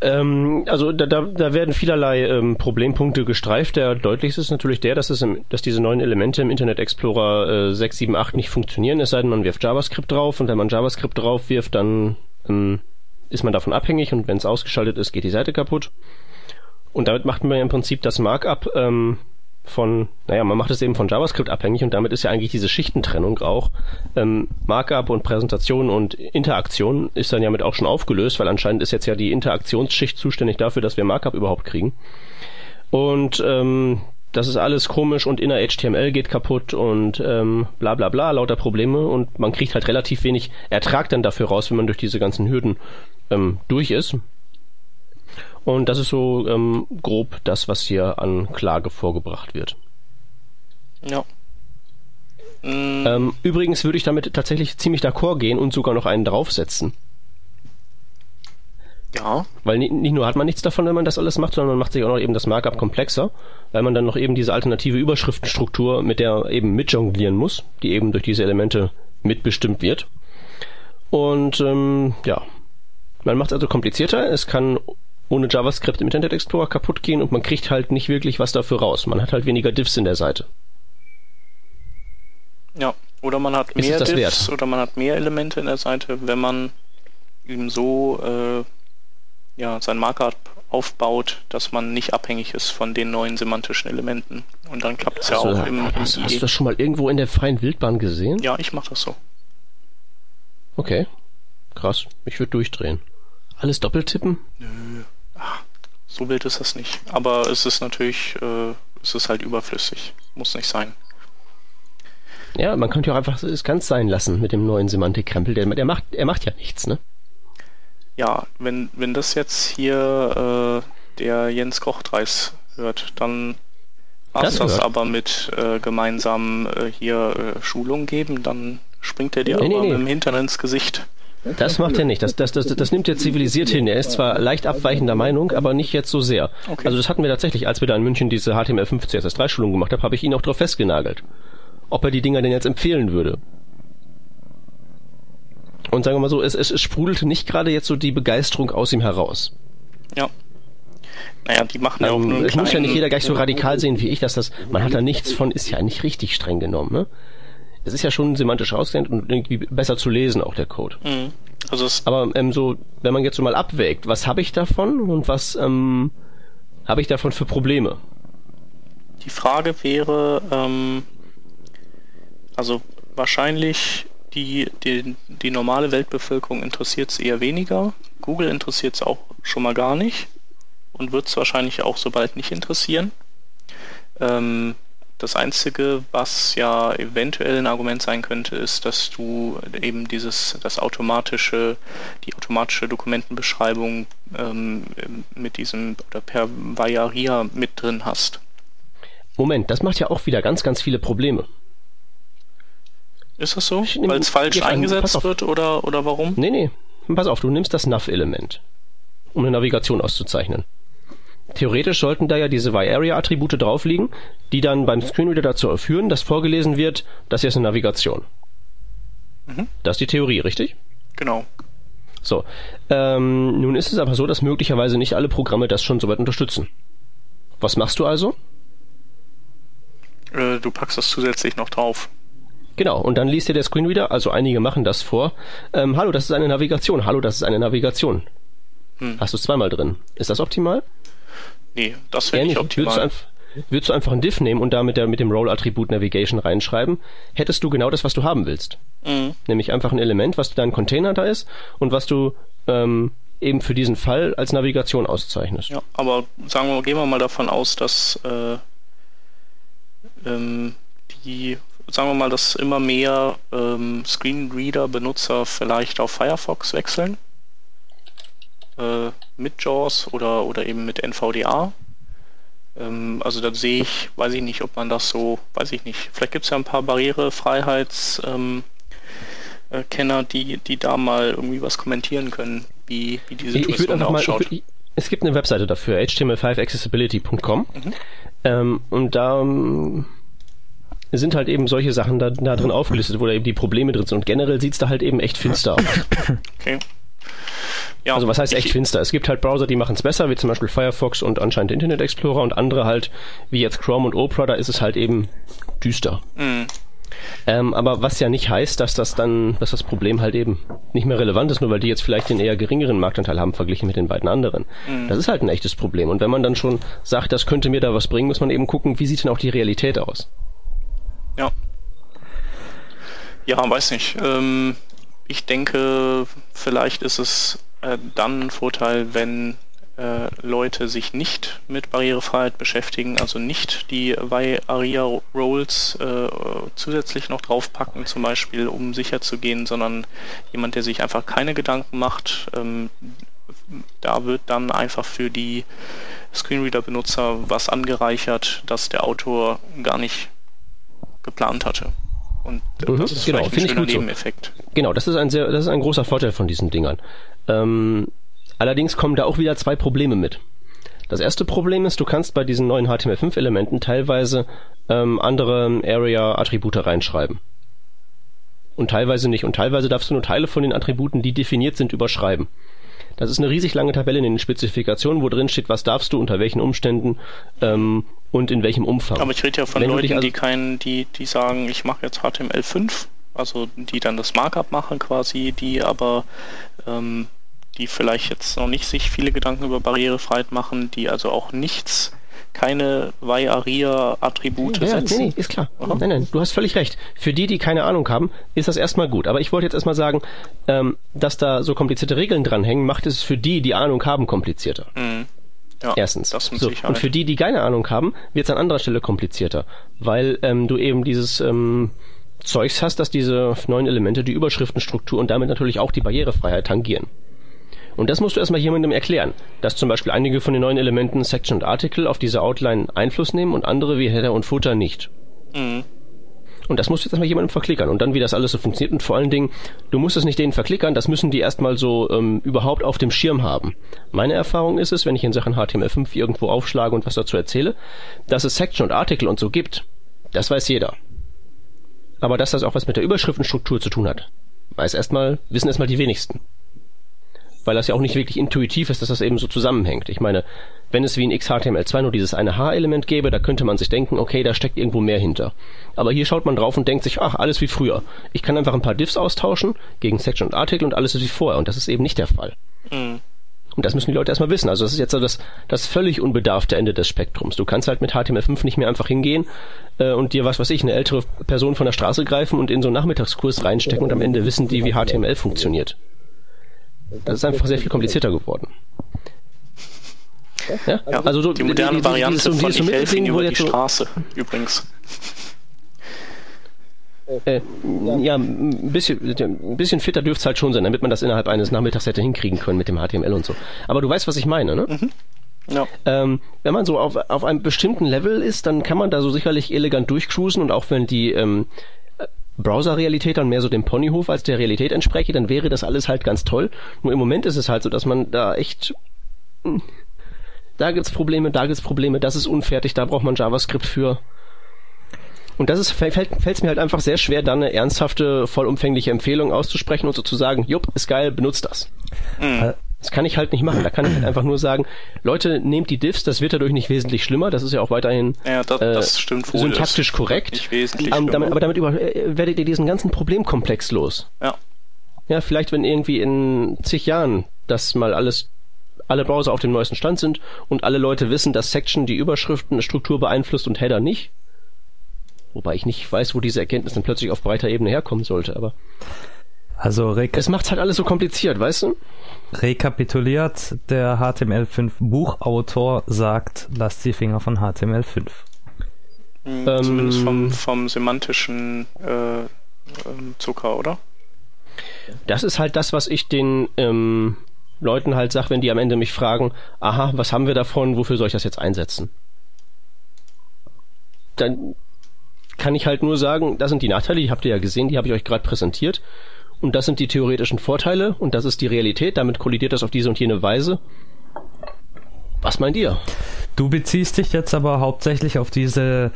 ähm, also da, da, da werden vielerlei ähm, Problempunkte gestreift. Der deutlichste ist natürlich der, dass, es im, dass diese neuen Elemente im Internet Explorer äh, 6, 7, 8 nicht funktionieren, es sei denn, man wirft JavaScript drauf und wenn man JavaScript drauf wirft, dann ähm, ist man davon abhängig und wenn es ausgeschaltet ist, geht die Seite kaputt. Und damit macht man ja im Prinzip das Markup ähm, von, naja, man macht es eben von JavaScript abhängig und damit ist ja eigentlich diese Schichtentrennung auch. Ähm, Markup und Präsentation und Interaktion ist dann ja mit auch schon aufgelöst, weil anscheinend ist jetzt ja die Interaktionsschicht zuständig dafür, dass wir Markup überhaupt kriegen. Und ähm, das ist alles komisch und inner HTML geht kaputt und ähm, bla bla bla, lauter Probleme und man kriegt halt relativ wenig Ertrag dann dafür raus, wenn man durch diese ganzen Hürden ähm, durch ist. Und das ist so ähm, grob das, was hier an Klage vorgebracht wird. Ja. Mm. Ähm, übrigens würde ich damit tatsächlich ziemlich d'accord gehen und sogar noch einen draufsetzen. Ja. Weil nicht, nur hat man nichts davon, wenn man das alles macht, sondern man macht sich auch noch eben das Markup komplexer, weil man dann noch eben diese alternative Überschriftenstruktur, mit der eben mitjonglieren muss, die eben durch diese Elemente mitbestimmt wird. Und ähm, ja, man macht es also komplizierter. Es kann ohne JavaScript im Internet Explorer kaputt gehen und man kriegt halt nicht wirklich was dafür raus. Man hat halt weniger Diffs in der Seite. Ja, oder man hat mehr Diffs wert? oder man hat mehr Elemente in der Seite, wenn man eben so äh, ja, sein Markup aufbaut, dass man nicht abhängig ist von den neuen semantischen Elementen. Und dann klappt es ja auch im, im hast, hast, du das schon mal irgendwo in der freien Wildbahn gesehen? Ja, ich mache das so. Okay. Krass. Ich würde durchdrehen. Alles doppeltippen? Nö. Ach, so wild ist das nicht. Aber es ist natürlich, äh, es ist halt überflüssig. Muss nicht sein. Ja, man könnte ja auch einfach es ganz sein lassen mit dem neuen Semantikkrempel. Der, der macht, er macht ja nichts, ne? Ja, wenn, wenn das jetzt hier äh, der Jens Kochtreis hört, dann war's das, das aber mit äh, gemeinsamen äh, hier äh, Schulung geben, dann springt er dir Nee, aber nee, nee. mit dem Hintern ins Gesicht. Das macht er nicht. Das, das, das, das nimmt er zivilisiert hin. Er ist zwar leicht abweichender Meinung, aber nicht jetzt so sehr. Okay. Also das hatten wir tatsächlich, als wir da in München diese HTML5 CSS3-Schulung gemacht haben, habe ich ihn auch drauf festgenagelt. Ob er die Dinger denn jetzt empfehlen würde. Und sagen wir mal so, es, es, es sprudelte nicht gerade jetzt so die Begeisterung aus ihm heraus. Ja. Naja, die machen ja auch Ähm, es muss ja nicht jeder gleich so radikal sehen wie ich, dass das, man hat da nichts von, ist ja nicht richtig streng genommen, ne? Es ist ja schon semantisch ausgehend und irgendwie besser zu lesen, auch der Code. Mhm. Also es, Aber ähm, so, wenn man jetzt so mal abwägt, was habe ich davon und was ähm, habe ich davon für Probleme? die Frage wäre, ähm, also wahrscheinlich die, die, die normale Weltbevölkerung interessiert es eher weniger. Google interessiert es auch schon mal gar nicht und wird es wahrscheinlich auch so bald nicht interessieren. Ähm, das Einzige, was ja eventuell ein Argument sein könnte, ist, dass du eben dieses, das automatische, die automatische Dokumentenbeschreibung ähm, mit diesem oder per Vajaria mit drin hast. Moment, das macht ja auch wieder ganz, ganz viele Probleme. Ist das so? Weil es falsch eingesetzt wird oder, oder warum? Nee, nee, pass auf, du nimmst das Nav-Element, um eine Navigation auszuzeichnen. Theoretisch sollten da ja diese Y-Area-Attribute drauf liegen, die dann beim Screenreader dazu führen, dass vorgelesen wird, das hier ist eine Navigation. Mhm. Das ist die Theorie, richtig? Genau. So. Ähm, nun ist es aber so, dass möglicherweise nicht alle Programme das schon soweit unterstützen. Was machst du also? Äh, du packst das zusätzlich noch drauf. Genau, und dann liest dir der Screenreader, also einige machen das vor. Ähm, hallo, das ist eine Navigation. Hallo, das ist eine Navigation. Hm. Hast du es zweimal drin. Ist das optimal? Nee, das wäre nicht nicht. Würdest du, optimal. würdest du einfach ein Div nehmen und da mit, der, mit dem Role-Attribut Navigation reinschreiben, hättest du genau das, was du haben willst. Mhm. Nämlich einfach ein Element, was dein Container da ist und was du ähm, eben für diesen Fall als Navigation auszeichnest. Ja, aber sagen wir, gehen wir mal davon aus, dass äh, ähm, die, sagen wir mal, dass immer mehr ähm, Screenreader-Benutzer vielleicht auf Firefox wechseln. Äh, mit JAWS oder, oder eben mit NVDA. Ähm, also da sehe ich, weiß ich nicht, ob man das so, weiß ich nicht. Vielleicht gibt es ja ein paar Barrierefreiheits ähm, äh, Kenner, die, die da mal irgendwie was kommentieren können, wie, wie die Situation ausschaut. ich, es gibt eine Webseite dafür, html5accessibility.com. Mhm. Ähm, und da ähm, sind halt eben solche Sachen da, da drin aufgelistet, wo da eben die Probleme drin sind. Und generell sieht's da halt eben echt finster aus. Okay. Ja, Also was heißt echt ich, finster? Es gibt halt Browser, die machen es besser, wie zum Beispiel Firefox und anscheinend Internet Explorer und andere halt, wie jetzt Chrome und Opera, da ist es halt eben düster. mh, Ähm, aber was ja nicht heißt, dass das dann, dass das Problem halt eben nicht mehr relevant ist, nur weil die jetzt vielleicht den eher geringeren Marktanteil haben verglichen mit den beiden anderen. Das ist halt ein echtes Problem. Und wenn man dann schon sagt, das könnte mir da was bringen, muss man eben gucken, wie sieht denn auch die Realität aus? ja. Ja, weiß nicht. Ähm, ich denke, vielleicht ist es äh, dann ein Vorteil, wenn äh, Leute sich nicht mit Barrierefreiheit beschäftigen, also nicht die Y-Aria Roles äh, zusätzlich noch draufpacken, zum Beispiel, um sicher zu gehen, sondern jemand, der sich einfach keine Gedanken macht, ähm, da wird dann einfach für die Screenreader-Benutzer was angereichert, das der Autor gar nicht geplant hatte. Und Mhm, das ist genau, ein schöner gut so. Nebeneffekt. Genau, das ist ein sehr, das ist ein großer Vorteil von diesen Dingern. Ähm, allerdings kommen da auch wieder zwei Probleme mit. Das erste Problem ist, du kannst bei diesen neuen HTML5-Elementen teilweise ähm, andere Area-Attribute reinschreiben. Und teilweise nicht. Und teilweise darfst du nur Teile von den Attributen, die definiert sind, überschreiben. Das ist eine riesig lange Tabelle in den Spezifikationen, wo drin steht, was darfst du, unter welchen Umständen ähm, und in welchem Umfang. Aber ich rede ja von Wenn Leuten, also- die keinen, die, die sagen, ich mache jetzt HTML5, also die dann das Markup machen quasi, die aber ähm, die vielleicht jetzt noch nicht sich viele Gedanken über Barrierefreiheit machen, die also auch nichts, keine Y-Aria-Attribute Ja, nee, setzen. nee, ist klar. Aha. Nein, nein, du hast völlig recht. Für die, die keine Ahnung haben, ist das erstmal gut. Aber ich wollte jetzt erstmal sagen, ähm, dass da so komplizierte Regeln dranhängen, macht es für die, die Ahnung haben, komplizierter. Mhm. Ja, Erstens. So, Sicherheit. und für die, die keine Ahnung haben, wird es an anderer Stelle komplizierter, weil ähm, du eben dieses ähm, Zeugs hast, dass diese neuen Elemente die Überschriftenstruktur und damit natürlich auch die Barrierefreiheit tangieren. Und das musst du erstmal jemandem erklären, dass zum Beispiel einige von den neuen Elementen Section und Article auf diese Outline Einfluss nehmen und andere wie Header und Footer nicht. Mhm. Und das musst du jetzt erstmal jemandem verklickern. Und dann, wie das alles so funktioniert. Und vor allen Dingen, du musst es nicht denen verklickern, das müssen die erstmal so ähm, überhaupt auf dem Schirm haben. Meine Erfahrung ist es, wenn ich in Sachen HTML5 irgendwo aufschlage und was dazu erzähle, dass es Section und Artikel und so gibt. Das weiß jeder. Aber dass das auch was mit der Überschriftenstruktur zu tun hat, weiß erstmal, wissen erstmal die wenigsten weil das ja auch nicht wirklich intuitiv ist, dass das eben so zusammenhängt. Ich meine, wenn es wie in XHTML2 nur dieses eine H-Element gäbe, da könnte man sich denken, okay, da steckt irgendwo mehr hinter. Aber hier schaut man drauf und denkt sich, ach, alles wie früher. Ich kann einfach ein paar Diffs austauschen gegen Section und Artikel und alles ist wie vorher. Und das ist eben nicht der Fall. Mhm. Und das müssen die Leute erstmal wissen. Also das ist jetzt so das, das völlig unbedarfte Ende des Spektrums. Du kannst halt mit HTML5 nicht mehr einfach hingehen äh, und dir, was weiß ich, eine ältere Person von der Straße greifen und in so einen Nachmittagskurs reinstecken und am Ende wissen die, wie HTML funktioniert. Das ist einfach sehr viel komplizierter geworden. Ja? ja also so, die moderne die, die, Variante die, von die helfen über die Straße übrigens. Äh, ja, ein bisschen, ein bisschen fitter dürfte es halt schon sein, damit man das innerhalb eines Nachmittags hätte hinkriegen können mit dem HTML und so. Aber du weißt, was ich meine, ne? Mhm. Ja. Ähm, wenn man so auf, auf einem bestimmten Level ist, dann kann man da so sicherlich elegant durchcruisen und auch wenn die ähm, Browser-Realität dann mehr so dem Ponyhof als der Realität entspreche, dann wäre das alles halt ganz toll. Nur im Moment ist es halt so, dass man da echt hm, da gibt's Probleme, da gibt's Probleme, das ist unfertig, da braucht man JavaScript für. Und das ist, fällt es mir halt einfach sehr schwer, dann eine ernsthafte, vollumfängliche Empfehlung auszusprechen und so zu sagen, jupp, ist geil, benutzt das. Mhm. Das kann ich halt nicht machen. Da kann ich halt einfach nur sagen, Leute, nehmt die Diffs, das wird dadurch nicht wesentlich schlimmer. Das ist ja auch weiterhin ja, das, äh, das stimmt wohl, syntaktisch korrekt. Nicht wesentlich ähm, damit, aber damit über, äh, werdet ihr diesen ganzen Problemkomplex los. Ja. Ja, vielleicht wenn irgendwie in zig Jahren das mal alles alle Browser auf dem neuesten Stand sind und alle Leute wissen, dass Section die Überschriftenstruktur beeinflusst und Header nicht. Wobei ich nicht weiß, wo diese Erkenntnis dann plötzlich auf breiter Ebene herkommen sollte, aber. Also es macht's halt alles so kompliziert, weißt du? Rekapituliert, der HTML5 Buchautor sagt, lasst die Finger von HTML5. Hm, ähm, Zumindest vom, vom semantischen äh, ähm, Zucker, oder? Das ist halt das, was ich den ähm, Leuten halt sage, wenn die am Ende mich fragen, aha, was haben wir davon, wofür soll ich das jetzt einsetzen? Dann kann ich halt nur sagen, das sind die Nachteile, die habt ihr ja gesehen, die habe ich euch gerade präsentiert. Und das sind die theoretischen Vorteile und das ist die Realität. Damit kollidiert das auf diese und jene Weise. Was meint ihr? Du beziehst dich jetzt aber hauptsächlich auf diese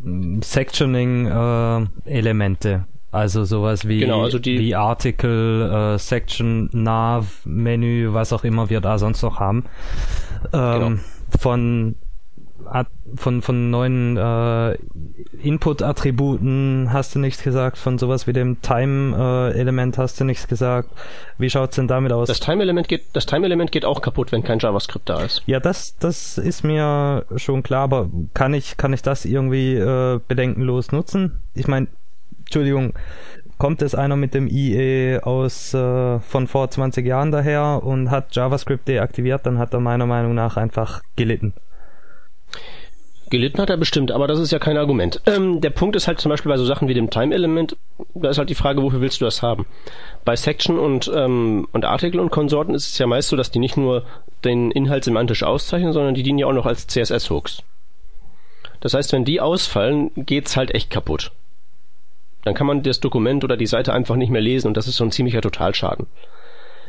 mm, Sectioning-Elemente. Äh, also sowas wie, genau, also wie Article, äh, Section, Nav, Menü, was auch immer wir da sonst noch haben. Ähm, genau. Von von, von neuen äh, Input-Attributen hast du nichts gesagt, von sowas wie dem Time-Element hast du nichts gesagt. Wie schaut's denn damit aus? Das Time-Element geht, das Time-Element geht auch kaputt, wenn kein JavaScript da ist. Ja, das, das ist mir schon klar, aber kann ich, kann ich das irgendwie äh, bedenkenlos nutzen? Ich meine, Entschuldigung, kommt es einer mit dem IE aus äh, von vor 20 Jahren daher und hat JavaScript deaktiviert, dann hat er meiner Meinung nach einfach gelitten. Gelitten hat er bestimmt, aber das ist ja kein Argument. Ähm, der Punkt ist halt zum Beispiel bei so Sachen wie dem Time-Element, da ist halt die Frage, wofür willst du das haben? Bei Section und, ähm, und Artikel und Konsorten ist es ja meist so, dass die nicht nur den Inhalt semantisch auszeichnen, sondern die dienen ja auch noch als CSS-Hooks. Das heißt, wenn die ausfallen, geht's halt echt kaputt. Dann kann man das Dokument oder die Seite einfach nicht mehr lesen und das ist so ein ziemlicher Totalschaden.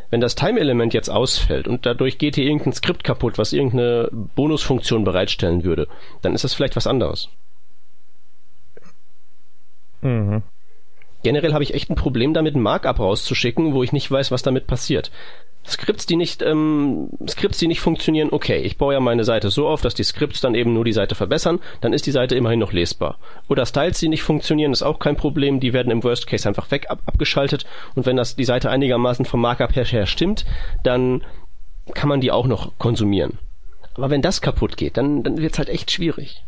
Wenn das Time-Element jetzt ausfällt und dadurch geht hier irgendein Skript kaputt, was irgendeine Bonusfunktion bereitstellen würde, dann ist das vielleicht was anderes. Mhm. Generell habe ich echt ein Problem damit, ein Markup rauszuschicken, wo ich nicht weiß, was damit passiert. Skripts, die nicht, ähm, Skripts, die nicht funktionieren, okay, ich baue ja meine Seite so auf, dass die Skripts dann eben nur die Seite verbessern, dann ist die Seite immerhin noch lesbar. Oder Styles, die nicht funktionieren, ist auch kein Problem, die werden im Worst Case einfach weg ab, abgeschaltet und wenn das die Seite einigermaßen vom Markup her, her stimmt, dann kann man die auch noch konsumieren. Aber wenn das kaputt geht, dann, dann wird's halt echt schwierig.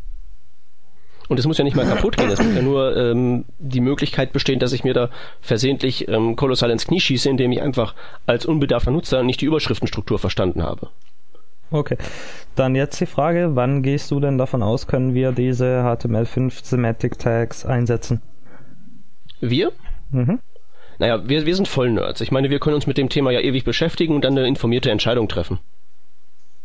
Und es muss ja nicht mal kaputt gehen, es muss ja nur ähm, die Möglichkeit bestehen, dass ich mir da versehentlich ähm, kolossal ins Knie schieße, indem ich einfach als unbedarfter Nutzer nicht die Überschriftenstruktur verstanden habe. Okay. Dann jetzt die Frage, wann gehst du denn davon aus, können wir diese HTML5 Semantic Tags einsetzen? Wir? Mhm. Naja, wir, wir sind voll Nerds. Ich meine, wir können uns mit dem Thema ja ewig beschäftigen und dann eine informierte Entscheidung treffen.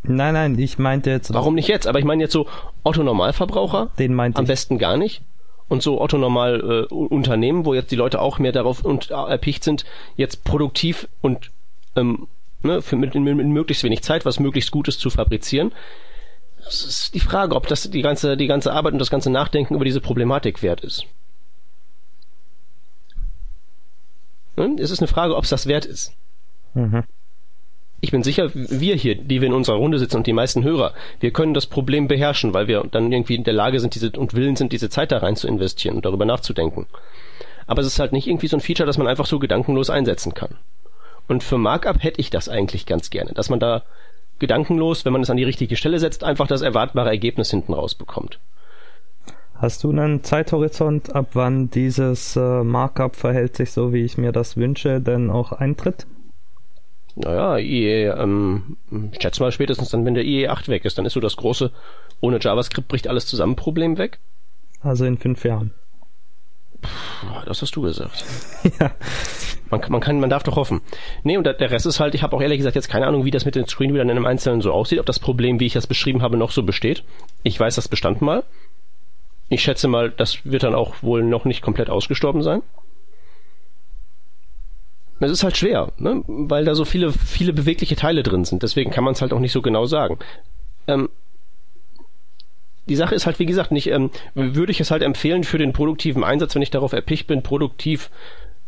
Nein, nein, ich meinte jetzt. Warum nicht jetzt? Aber ich meine jetzt so Otto Normalverbraucher. Den meinte Am ich. besten gar nicht. und so Otto normal äh, Unternehmen, wo jetzt die Leute auch mehr darauf und, äh, erpicht sind, jetzt produktiv und ähm, ne, für, mit, mit, mit möglichst wenig Zeit was möglichst Gutes zu fabrizieren. Das ist die Frage, ob das die ganze, die ganze Arbeit und das ganze Nachdenken über diese Problematik wert ist. Ne? Es ist eine Frage, ob es das wert ist. Mhm. Ich bin sicher, wir hier, die wir in unserer Runde sitzen und die meisten Hörer, wir können das Problem beherrschen, weil wir dann irgendwie in der Lage sind, diese und willen sind, diese Zeit da rein zu investieren und darüber nachzudenken. Aber es ist halt nicht irgendwie so ein Feature, das man einfach so gedankenlos einsetzen kann. Und für Markup hätte ich das eigentlich ganz gerne, dass man da gedankenlos, wenn man es an die richtige Stelle setzt, einfach das erwartbare Ergebnis hinten rausbekommt. Hast du einen Zeithorizont, ab wann dieses äh, Markup verhält sich so, wie ich mir das wünsche, denn auch eintritt? Naja, IE, ähm, ich schätze mal spätestens dann, wenn der IE 8 weg ist, dann ist so das große, ohne JavaScript bricht alles zusammen Problem weg. Also in fünf Jahren. Puh, das hast du gesagt. ja. Man, man kann, man darf doch hoffen. Nee, und der Rest ist halt, ich habe auch ehrlich gesagt jetzt keine Ahnung, wie das mit den Screenreadern in einem Einzelnen so aussieht, ob das Problem, wie ich das beschrieben habe, noch so besteht. Ich weiß, das bestand mal. Ich schätze mal, das wird dann auch wohl noch nicht komplett ausgestorben sein. Es ist halt schwer, ne? weil da so viele, viele bewegliche Teile drin sind. Deswegen kann man es halt auch nicht so genau sagen. Ähm, die Sache ist halt, wie gesagt, nicht, ähm, würde ich es halt empfehlen für den produktiven Einsatz, wenn ich darauf erpicht bin, produktiv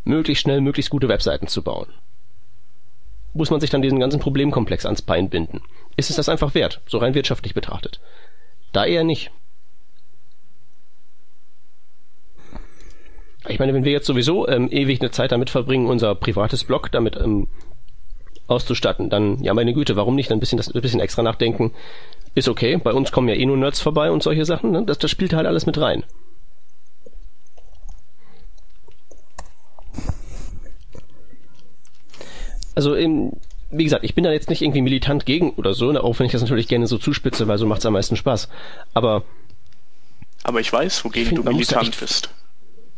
möglichst schnell, möglichst gute Webseiten zu bauen. Muss man sich dann diesen ganzen Problemkomplex ans Bein binden? Ist es das einfach wert, so rein wirtschaftlich betrachtet? Da eher nicht. Ich meine, wenn wir jetzt sowieso ähm, ewig eine Zeit damit verbringen, unser privates Blog damit ähm, auszustatten, dann, ja meine Güte, warum nicht ein bisschen, das, ein bisschen extra nachdenken? Ist okay, bei uns kommen ja eh nur Nerds vorbei und solche Sachen, ne? das, das spielt halt alles mit rein. Also, im, wie gesagt, ich bin da jetzt nicht irgendwie militant gegen oder so, ne, auch wenn ich das natürlich gerne so zuspitze, weil so macht's am meisten Spaß. Aber. Aber ich weiß, wogegen find, du militant bist.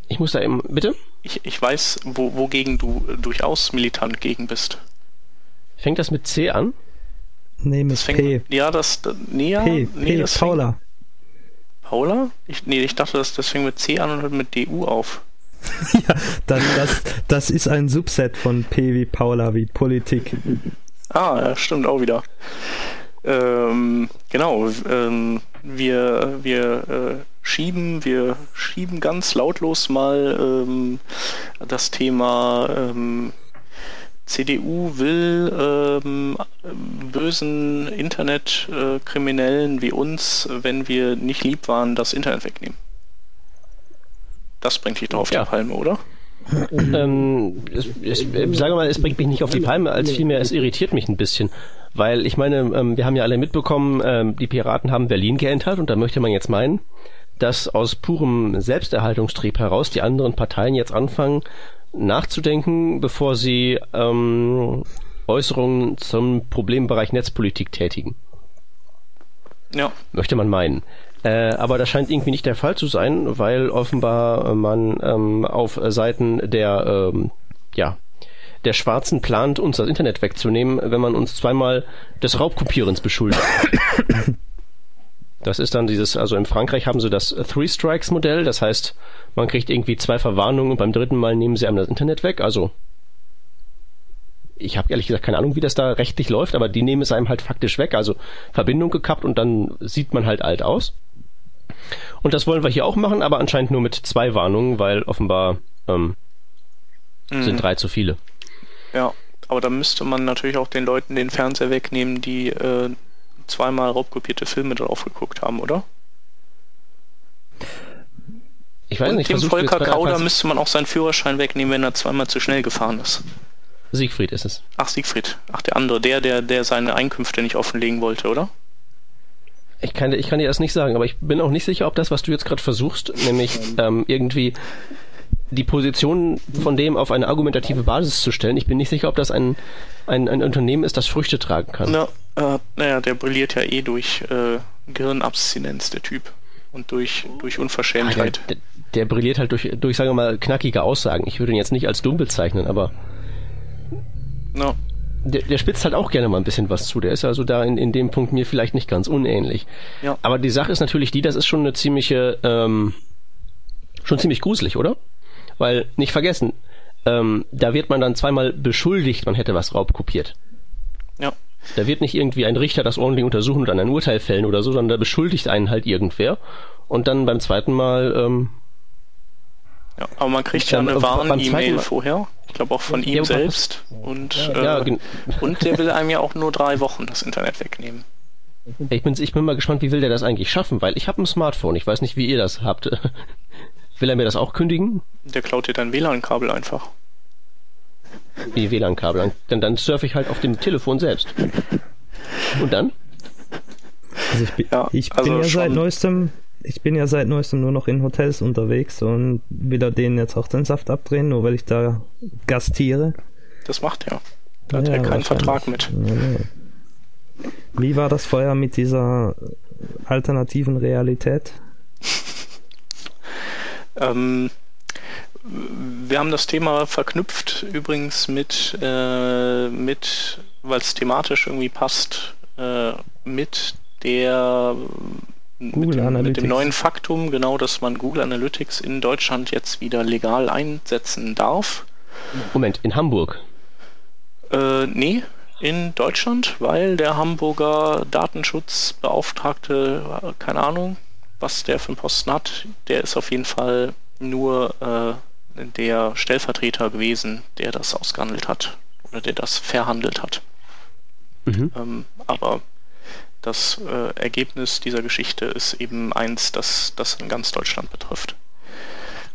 Ich muss da eben, bitte? Ich, ich weiß, wo, wogegen du durchaus militant gegen bist. Fängt das mit C an? Nee, mit fängt, P. Ja, das, nee, ja, P, nee, P, das Paula. Fängt, Paula? Ich, nee, ich dachte, das, das fängt mit C an und hört mit DU auf. ja, das, das, das ist ein Subset von P wie Paula, wie Politik. Ah, ja, stimmt auch wieder. Ähm, genau, ähm, wir, wir äh, schieben, wir schieben ganz lautlos mal ähm, das Thema ähm, CDU will ähm, bösen Internetkriminellen wie uns, wenn wir nicht lieb waren, das Internet wegnehmen. Das bringt dich doch auf ja. die Palme, oder? ähm, es, es, sage mal, es bringt mich nicht auf die Palme, als vielmehr es irritiert mich ein bisschen. Weil ich meine, ähm, wir haben ja alle mitbekommen, ähm, die Piraten haben Berlin geentert und da möchte man jetzt meinen, dass aus purem Selbsterhaltungstrieb heraus die anderen Parteien jetzt anfangen nachzudenken, bevor sie ähm, Äußerungen zum Problembereich Netzpolitik tätigen. Ja. Möchte man meinen. Äh, aber das scheint irgendwie nicht der Fall zu sein, weil offenbar man ähm, auf Seiten der ähm, ja der Schwarzen plant, uns das Internet wegzunehmen, wenn man uns zweimal des Raubkopierens beschuldigt. Das ist dann dieses, also in Frankreich haben sie das Three Strikes Modell, das heißt, man kriegt irgendwie zwei Verwarnungen und beim dritten Mal nehmen sie einem das Internet weg. Also ich habe ehrlich gesagt keine Ahnung, wie das da rechtlich läuft, aber die nehmen es einem halt faktisch weg, also Verbindung gekappt und dann sieht man halt alt aus. Und das wollen wir hier auch machen, aber anscheinend nur mit zwei Warnungen, weil offenbar ähm, mhm. sind drei zu viele. Ja, aber da müsste man natürlich auch den Leuten den Fernseher wegnehmen, die äh, zweimal raubkopierte Filme drauf geguckt haben, oder? Ich weiß Und nicht. Dem Volker Kauder müsste man auch seinen Führerschein wegnehmen, wenn er zweimal zu schnell gefahren ist. Siegfried ist es. Ach, Siegfried. Ach, der andere, der, der, der seine Einkünfte nicht offenlegen wollte, oder? Ich kann, ich kann dir das nicht sagen, aber ich bin auch nicht sicher, ob das, was du jetzt gerade versuchst, nämlich ähm, irgendwie die Position von dem auf eine argumentative Basis zu stellen. Ich bin nicht sicher, ob das ein, ein, ein Unternehmen ist, das Früchte tragen kann. Na, äh, naja, der brilliert ja eh durch äh, Gehirnabstinenz, der Typ. Und durch, durch Unverschämtheit. Ah, der, der, der, brilliert halt durch, durch, sagen wir mal, knackige Aussagen. Ich würde ihn jetzt nicht als dumm bezeichnen, aber. No. Der, der spitzt halt auch gerne mal ein bisschen was zu. Der ist also da in, in dem Punkt mir vielleicht nicht ganz unähnlich. Ja. Aber die Sache ist natürlich die, das ist schon eine ziemliche ähm, schon ziemlich gruselig, oder? Weil, nicht vergessen, ähm, da wird man dann zweimal beschuldigt, man hätte was raubkopiert. Ja. Da wird nicht irgendwie ein Richter das ordentlich untersuchen und dann ein Urteil fällen oder so, sondern da beschuldigt einen halt irgendwer. Und dann beim zweiten Mal ähm, ja, aber man kriegt ja eine Warn-E-Mail vorher. Ich glaube auch von ja, ihm selbst. Und, ja, äh, und der will einem ja auch nur drei Wochen das Internet wegnehmen. Ich bin, ich bin mal gespannt, wie will der das eigentlich schaffen, weil ich habe ein Smartphone. Ich weiß nicht, wie ihr das habt. will er mir das auch kündigen? Der klaut dir dein WLAN-Kabel einfach. Wie WLAN-Kabel? Dann, dann surfe ich halt auf dem Telefon selbst. Und dann? Also ich, bin, ja, ich bin also ja seit neuestem ich bin ja seit neuestem nur noch in Hotels unterwegs und will er denen jetzt auch den Saft abdrehen, nur weil ich da gastiere. Das macht er. Da hat ja, er keinen Vertrag mit. Ja, Wie war das vorher mit dieser alternativen Realität? ähm, wir haben das Thema verknüpft übrigens mit, äh, mit weil es thematisch irgendwie passt, äh, mit der mit dem, mit dem, neuen Faktum, genau, dass man Google Analytics in Deutschland jetzt wieder legal einsetzen darf. Moment, in Hamburg? Äh, nee, in Deutschland, weil der Hamburger Datenschutzbeauftragte, keine Ahnung, was der für einen Posten hat, der ist auf jeden Fall nur äh, der Stellvertreter gewesen, der das ausgehandelt hat oder der das verhandelt hat. Mhm. Ähm, aber das äh, Ergebnis dieser Geschichte ist eben eins, das, das in ganz Deutschland betrifft.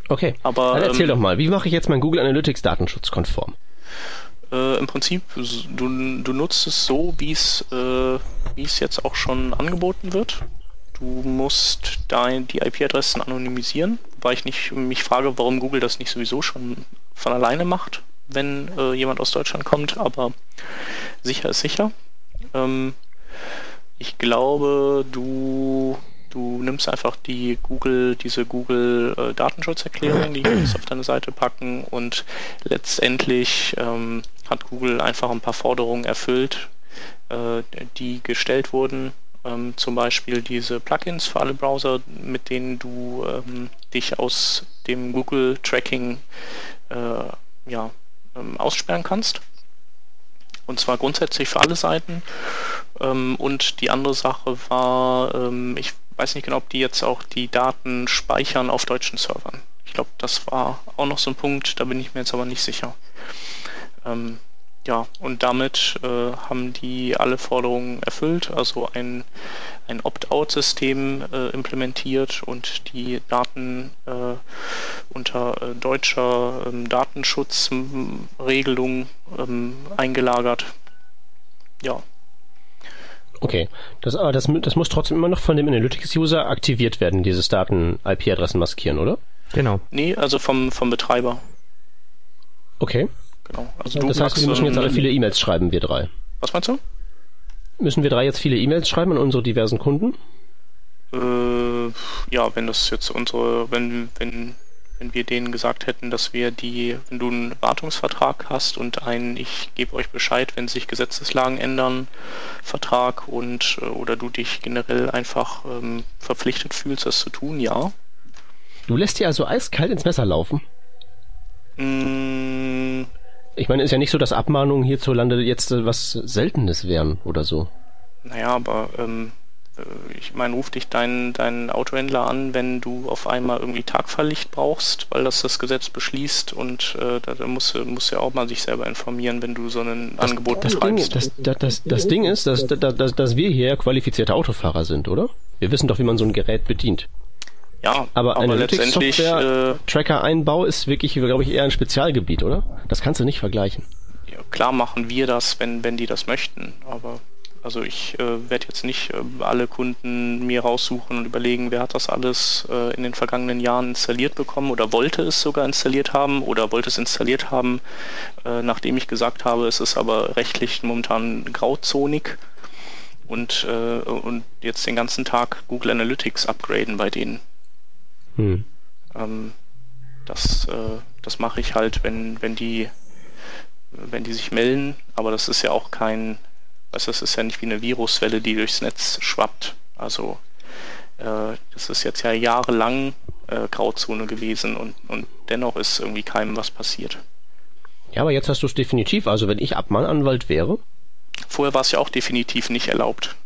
Okay, aber dann erzähl ähm, doch mal, wie mache ich jetzt mein Google Analytics datenschutzkonform? Äh, Im Prinzip, du, du nutzt es so, wie äh, wie es jetzt auch schon angeboten wird. Du musst dein, die IP-Adressen anonymisieren, wobei ich nicht, mich frage, warum Google das nicht sowieso schon von alleine macht, wenn äh, jemand aus Deutschland kommt, aber sicher ist sicher. Ähm, ich glaube, du, du nimmst einfach die Google, diese Google äh, Datenschutzerklärung, die kannst auf deine Seite packen und letztendlich ähm, hat Google einfach ein paar Forderungen erfüllt, äh, die gestellt wurden. Ähm, zum Beispiel diese Plugins für alle Browser, mit denen du ähm, dich aus dem Google Tracking äh, ja, ähm, aussperren kannst. Und zwar grundsätzlich für alle Seiten. Ähm, und die andere Sache war, ähm, ich weiß nicht genau, ob die jetzt auch die Daten speichern auf deutschen Servern. Ich glaube, das war auch noch so ein Punkt, da bin ich mir jetzt aber nicht sicher. Ja, und damit äh, haben die alle Forderungen erfüllt, also ein, ein Opt-out-System äh, implementiert und die Daten äh, unter äh, deutscher ähm, Datenschutzregelung ähm, eingelagert. Ja. Okay, das, aber das, das muss trotzdem immer noch von dem Analytics-User aktiviert werden, dieses Daten-IP-Adressen maskieren, oder? Genau. Nee, also vom, vom Betreiber. Okay. Genau. Also das heißt, wir müssen jetzt alle viele E-Mails schreiben, wir drei. Was meinst du? Müssen wir drei jetzt viele E-Mails schreiben an unsere diversen Kunden? Äh, ja, wenn das jetzt unsere, wenn, wenn, wenn wir denen gesagt hätten, dass wir die, wenn du einen Wartungsvertrag hast und einen, ich gebe euch Bescheid, wenn sich Gesetzeslagen ändern, Vertrag und äh, oder du dich generell einfach ähm, verpflichtet fühlst, das zu tun, ja. Du lässt dir also eiskalt ins Messer laufen? Mm, ich meine, ist ja nicht so, dass Abmahnungen hierzulande jetzt äh, was Seltenes wären oder so. Naja, aber ähm, äh, ich meine, ruf dich deinen dein Autohändler an, wenn du auf einmal irgendwie Tagfahrlicht brauchst, weil das das Gesetz beschließt und äh, da, da muss, muss ja auch mal sich selber informieren, wenn du so ein das, Angebot das betreibst. Ding, das, das, das, das Ding ist, dass, dass, dass wir hier qualifizierte Autofahrer sind, oder? Wir wissen doch, wie man so ein Gerät bedient. Ja, aber, aber letztendlich äh, Tracker-Einbau ist wirklich, glaube ich, eher ein Spezialgebiet, oder? Das kannst du nicht vergleichen. Ja, klar machen wir das, wenn, wenn die das möchten, aber also ich äh, werde jetzt nicht äh, alle Kunden mir raussuchen und überlegen, wer hat das alles äh, in den vergangenen Jahren installiert bekommen oder wollte es sogar installiert haben oder wollte es installiert haben, äh, nachdem ich gesagt habe, es ist aber rechtlich momentan grauzonig und, äh, und jetzt den ganzen Tag Google Analytics upgraden bei denen. Hm. Ähm, das äh, das mache ich halt, wenn, wenn die wenn die sich melden, aber das ist ja auch kein, also das ist ja nicht wie eine Viruswelle, die durchs Netz schwappt. Also äh, das ist jetzt ja jahrelang äh, Grauzone gewesen und, und dennoch ist irgendwie keinem was passiert. Ja, aber jetzt hast du es definitiv. Also wenn ich Abmahnanwalt wäre. Vorher war es ja auch definitiv nicht erlaubt.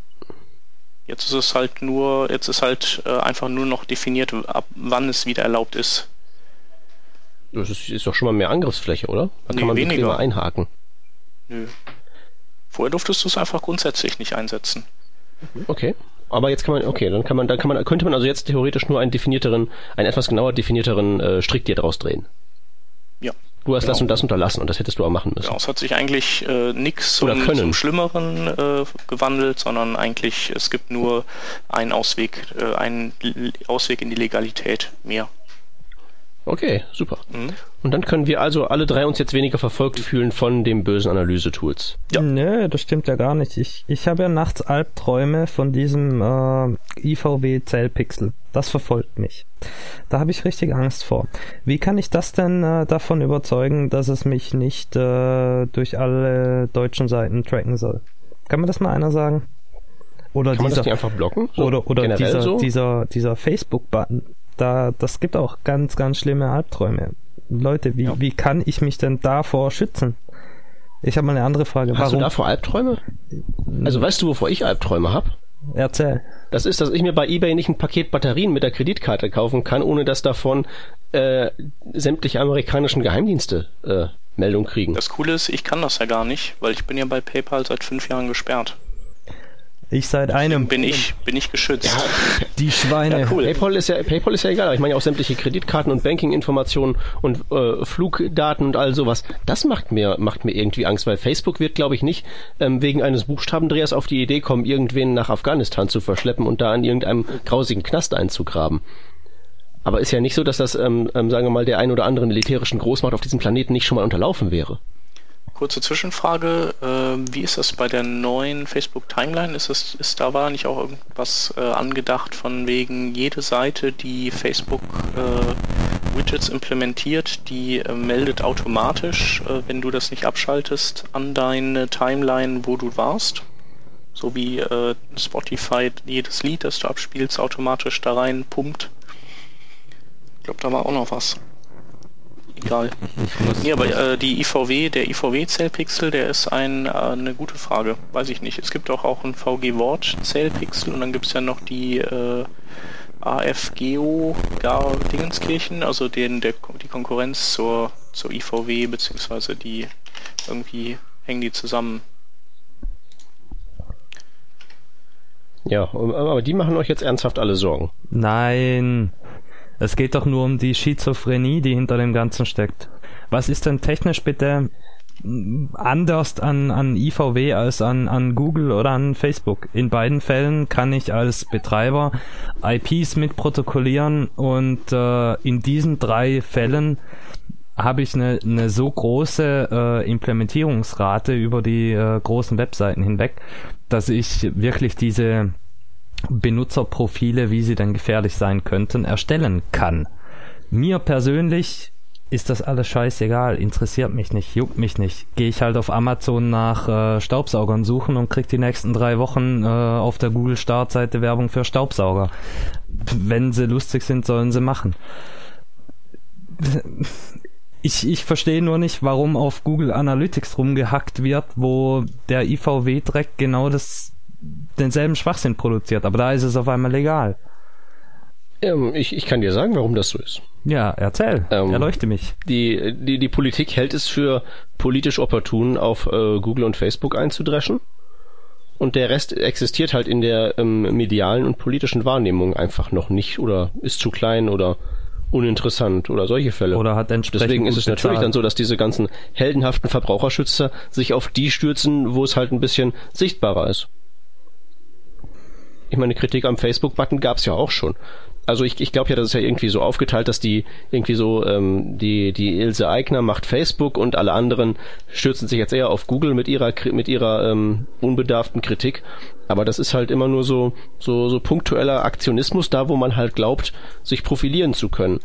Jetzt ist es halt nur, jetzt ist halt äh, einfach nur noch definiert, ab wann es wieder erlaubt ist. Das ist, ist doch schon mal mehr Angriffsfläche, oder? Da Nee, kann man weniger. einhaken. Nö. Vorher durftest du es einfach grundsätzlich nicht einsetzen. Okay. Aber jetzt kann man, okay, dann kann man, dann kann man, könnte man also jetzt theoretisch nur einen definierteren, einen etwas genauer definierteren äh, Strick dir draus drehen. Ja. Du hast das Genau. und das unterlassen und das hättest du auch machen müssen. Genau, es hat sich eigentlich äh, nichts zum, Schlimmeren äh, gewandelt, sondern eigentlich es gibt nur einen Ausweg, äh, einen Ausweg in die Legalität mehr. Okay, super. Mhm. Und dann können wir also alle drei uns jetzt weniger verfolgt fühlen von dem bösen Analysetools. Ja. Nö, das stimmt ja gar nicht. Ich, ich habe ja nachts Albträume von diesem äh, IVW-Zellpixel. Das verfolgt mich. Da habe ich richtig Angst vor. Wie kann ich das denn äh, davon überzeugen, dass es mich nicht äh, durch alle deutschen Seiten tracken soll? Kann mir das mal einer sagen? Oder Kann man das dieser, nicht einfach blocken? So oder oder dieser, so? dieser, dieser Facebook-Button. Da, das gibt auch ganz, ganz schlimme Albträume. Leute, wie, wie kann ich mich denn davor schützen? Ich habe mal eine andere Frage. Hast du Warum? davor Albträume? Also weißt du, wovor ich Albträume habe? Erzähl. Das ist, dass ich mir bei eBay nicht ein Paket Batterien mit der Kreditkarte kaufen kann, ohne dass davon äh, sämtliche amerikanischen Geheimdienste äh, Meldung kriegen. Das Coole ist, ich kann das ja gar nicht, weil ich bin ja bei PayPal seit fünf Jahren gesperrt. Ich seit einem. Bin ich, bin ich geschützt. Die Schweine. Ja, cool. PayPal ist ja PayPal ist ja egal, ich meine ja auch sämtliche Kreditkarten und Banking-Informationen und äh, Flugdaten und all sowas. Das macht mir macht mir irgendwie Angst, weil Facebook wird, glaube ich, nicht ähm, wegen eines Buchstabendrehers auf die Idee kommen, irgendwen nach Afghanistan zu verschleppen und da in irgendeinem grausigen Knast einzugraben. Aber ist ja nicht so, dass das, ähm, ähm, sagen wir mal, der ein oder anderen militärischen Großmacht auf diesem Planeten nicht schon mal unterlaufen wäre. Kurze Zwischenfrage, äh, wie ist das bei der neuen Facebook Timeline? Ist es, ist da war nicht auch irgendwas äh, angedacht von wegen jede Seite, die Facebook äh, Widgets implementiert, die äh, meldet automatisch, äh, wenn du das nicht abschaltest, an deine Timeline, wo du warst? So wie Spotify jedes Lied, das du abspielst, automatisch da rein pumpt. Ich glaube, da war auch noch was. Egal. Nee, aber äh, die IVW, der IVW-Zellpixel, der ist ein, äh, eine gute Frage. Weiß ich nicht. Es gibt auch, auch einen VG-Wort-Zellpixel und dann gibt es ja noch die äh, AFGO gar Dingenskirchen, also den, der, die Konkurrenz zur, zur IVW, beziehungsweise die irgendwie hängen die zusammen. Ja, aber die machen euch jetzt ernsthaft alle Sorgen. Nein. Es geht doch nur um die Schizophrenie, die hinter dem Ganzen steckt. Was ist denn technisch bitte mm, anders an, an IVW als an, an Google oder an Facebook? In beiden Fällen kann ich als Betreiber IPs mitprotokollieren und äh, in diesen drei Fällen habe ich eine, eine so große äh, Implementierungsrate über die äh, großen Webseiten hinweg, dass ich wirklich diese Benutzerprofile, wie sie dann gefährlich sein könnten, erstellen kann. Mir persönlich ist das alles scheißegal, interessiert mich nicht, juckt mich nicht. Gehe ich halt auf Amazon nach äh, Staubsaugern suchen und krieg die nächsten drei Wochen äh, auf der Google Startseite Werbung für Staubsauger. Wenn sie lustig sind, sollen sie machen. Ich, ich verstehe nur nicht, warum auf Google Analytics rumgehackt wird, wo der IVW-Dreck genau das denselben Schwachsinn produziert, aber da ist es auf einmal legal. Ähm, ich, ich kann dir sagen, warum das so ist. Ja, erzähl, Ähm, erleuchte mich. Die, die, die Politik hält es für politisch opportun, auf äh, Google und Facebook einzudreschen. Und der Rest existiert halt in der ähm, medialen und politischen Wahrnehmung einfach noch nicht oder ist zu klein oder uninteressant oder solche Fälle. Oder hat entsprechend Deswegen ist es natürlich bezahlt. dann so, dass diese ganzen heldenhaften Verbraucherschützer sich auf die stürzen, wo es halt ein bisschen sichtbarer ist. Ich meine, Kritik am Facebook-Button gab's ja auch schon. Also ich, ich glaube ja, das ist ja irgendwie so aufgeteilt, dass die irgendwie so ähm, die die Ilse Aigner macht Facebook und alle anderen stürzen sich jetzt eher auf Google mit ihrer mit ihrer ähm, unbedarften Kritik. Aber das ist halt immer nur so so so punktueller Aktionismus da, wo man halt glaubt, sich profilieren zu können.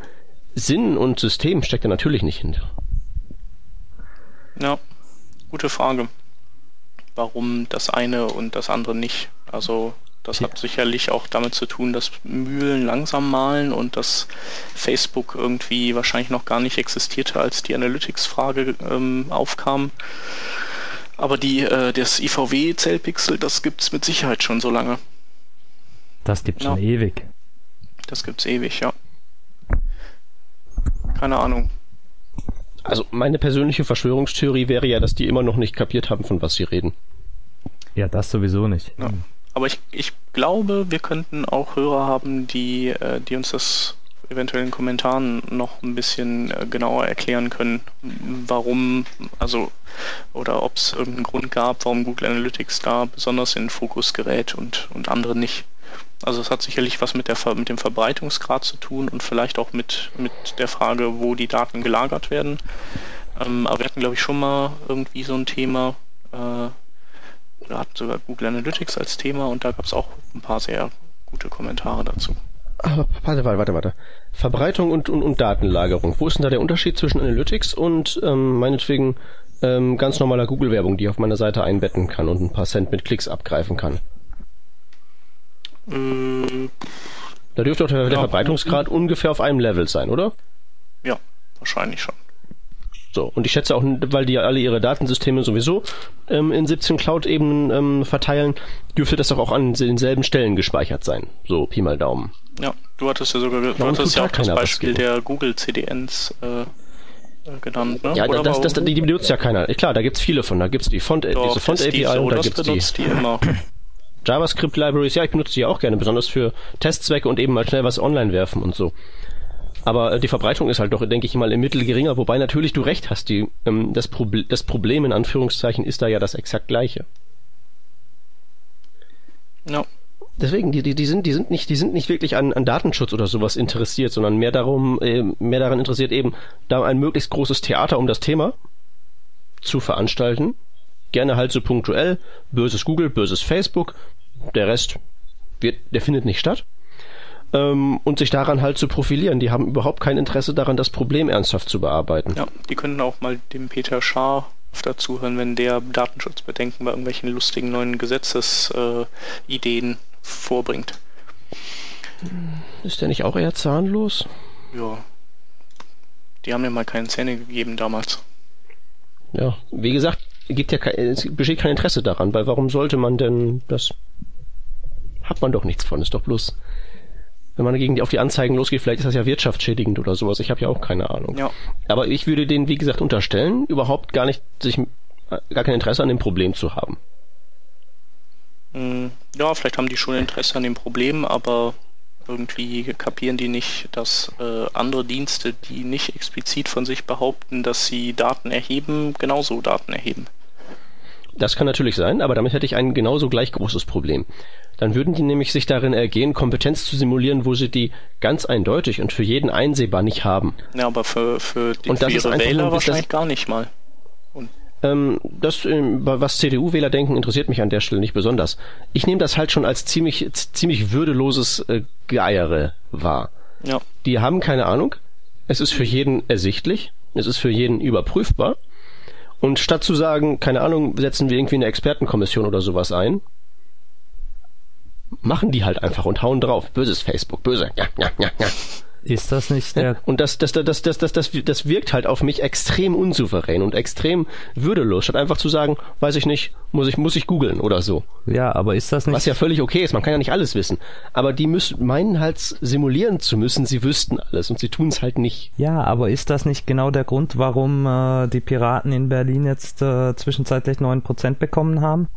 Sinn und System steckt da natürlich nicht hinter. Ja, gute Frage. Warum das eine und das andere nicht? Also Das ja. hat sicherlich auch damit zu tun, dass Mühlen langsam malen und dass Facebook irgendwie wahrscheinlich noch gar nicht existierte, als die Analytics-Frage ähm, aufkam. Aber die, äh, das IVW-Zellpixel, das gibt's mit Sicherheit schon so lange. Das gibt's ja. schon ewig. Das gibt's ewig, ja. Keine Ahnung. Also meine persönliche Verschwörungstheorie wäre ja, dass die immer noch nicht kapiert haben, von was sie reden. Ja, das sowieso nicht. Ja. Aber ich, ich glaube, wir könnten auch Hörer haben, die, äh, die uns das eventuell in Kommentaren noch ein bisschen äh, genauer erklären können, warum, also, oder ob es irgendeinen Grund gab, warum Google Analytics da besonders in den Fokus gerät und, und andere nicht. Also es hat sicherlich was mit, der, mit dem Verbreitungsgrad zu tun und vielleicht auch mit, mit der Frage, wo die Daten gelagert werden. Ähm, aber wir hatten, glaube ich, schon mal irgendwie so ein Thema, äh, oder hatten sogar Google Analytics als Thema und da gab es auch ein paar sehr gute Kommentare dazu. Aber warte, warte, warte, warte. Verbreitung und, und, und Datenlagerung. Wo ist denn da der Unterschied zwischen Analytics und ähm, meinetwegen ähm, ganz normaler Google-Werbung, die ich auf meiner Seite einbetten kann und ein paar Cent mit Klicks abgreifen kann? Äh, da dürfte auch der, der Verbreitungsgrad ungefähr auf einem Level sein, oder? Ja, wahrscheinlich schon. So, und ich schätze auch, weil die ja alle ihre Datensysteme sowieso ähm, in 17 Cloud-Ebenen ähm, verteilen, dürfte das doch auch an denselben Stellen gespeichert sein. So, Pi mal Daumen. Ja, du hattest ja sogar du hattest ja auch das Beispiel der Google CDNs äh, äh, genannt, ne? Ja, Oder das, das, die, die benutzt ja keiner. Klar, da gibt's viele von. Da gibt's die Font, Doch, diese Font API so, und da gibt's die, die. JavaScript Libraries, ja, ich benutze die auch gerne, besonders für Testzwecke und eben mal schnell was online werfen und so. Aber äh, die Verbreitung ist halt doch, denke ich mal, im Mittel geringer, wobei natürlich du recht hast, die, ähm, das, Proble das Problem in Anführungszeichen ist da ja das exakt gleiche. Ja. Deswegen, die, die, die sind, die sind nicht, die sind nicht wirklich an, an Datenschutz oder sowas interessiert, sondern mehr darum, äh, mehr daran interessiert eben, da ein möglichst großes Theater um das Thema zu veranstalten. Gerne halt so punktuell, böses Google, böses Facebook, der Rest wird, der findet nicht statt ähm, und sich daran halt zu profilieren. Die haben überhaupt kein Interesse daran, das Problem ernsthaft zu bearbeiten. Ja, die können auch mal dem Peter Schaar öfter zuhören, wenn der Datenschutzbedenken bei irgendwelchen lustigen neuen Gesetzesideen äh, vorbringt. Ist der nicht auch eher zahnlos? Ja. Die haben mir mal keine Zähne gegeben damals. Ja, wie gesagt, gibt ja kein, es besteht kein Interesse daran, weil warum sollte man denn das? Hat man doch nichts von, ist doch bloß wenn man gegen die, auf die Anzeigen losgeht, vielleicht ist das ja wirtschaftsschädigend oder sowas. Ich habe ja auch keine Ahnung. Ja. Aber ich würde denen, wie gesagt, unterstellen, überhaupt gar nicht sich gar kein Interesse an dem Problem zu haben. Hm, ja, vielleicht haben die schon Interesse an dem Problem, aber irgendwie kapieren die nicht, dass äh, andere Dienste, die nicht explizit von sich behaupten, dass sie Daten erheben, genauso Daten erheben. Das kann natürlich sein, aber damit hätte ich ein genauso gleich großes Problem. Dann würden die nämlich sich darin ergehen, Kompetenz zu simulieren, wo sie die ganz eindeutig und für jeden einsehbar nicht haben. Ja, aber für, für, die, und das für ihre ist Wähler wahrscheinlich das, gar nicht mal. Und ähm, das, ähm, was CDU-Wähler denken, interessiert mich an der Stelle nicht besonders. Ich nehme das halt schon als ziemlich, ziemlich würdeloses äh, Geeiere wahr. Ja. Die haben keine Ahnung. Es ist für jeden ersichtlich. Es ist für jeden überprüfbar. Und statt zu sagen, keine Ahnung, setzen wir irgendwie eine Expertenkommission oder sowas ein, machen die halt einfach und hauen drauf. Böses Facebook, böse. Ja, ja, ja, ja. Ist das nicht der... Und das, das, das, das, das, das, das wirkt halt auf mich extrem unsouverän und extrem würdelos, statt einfach zu sagen, weiß ich nicht, muss ich, muss ich googeln oder so. Ja, aber ist das nicht... Was ja völlig okay ist, man kann ja nicht alles wissen. Aber die müssen, meinen halt simulieren zu müssen, sie wüssten alles und sie tun es halt nicht. Ja, aber ist das nicht genau der Grund, warum äh, die Piraten in Berlin jetzt äh, zwischenzeitlich neun Prozent bekommen haben?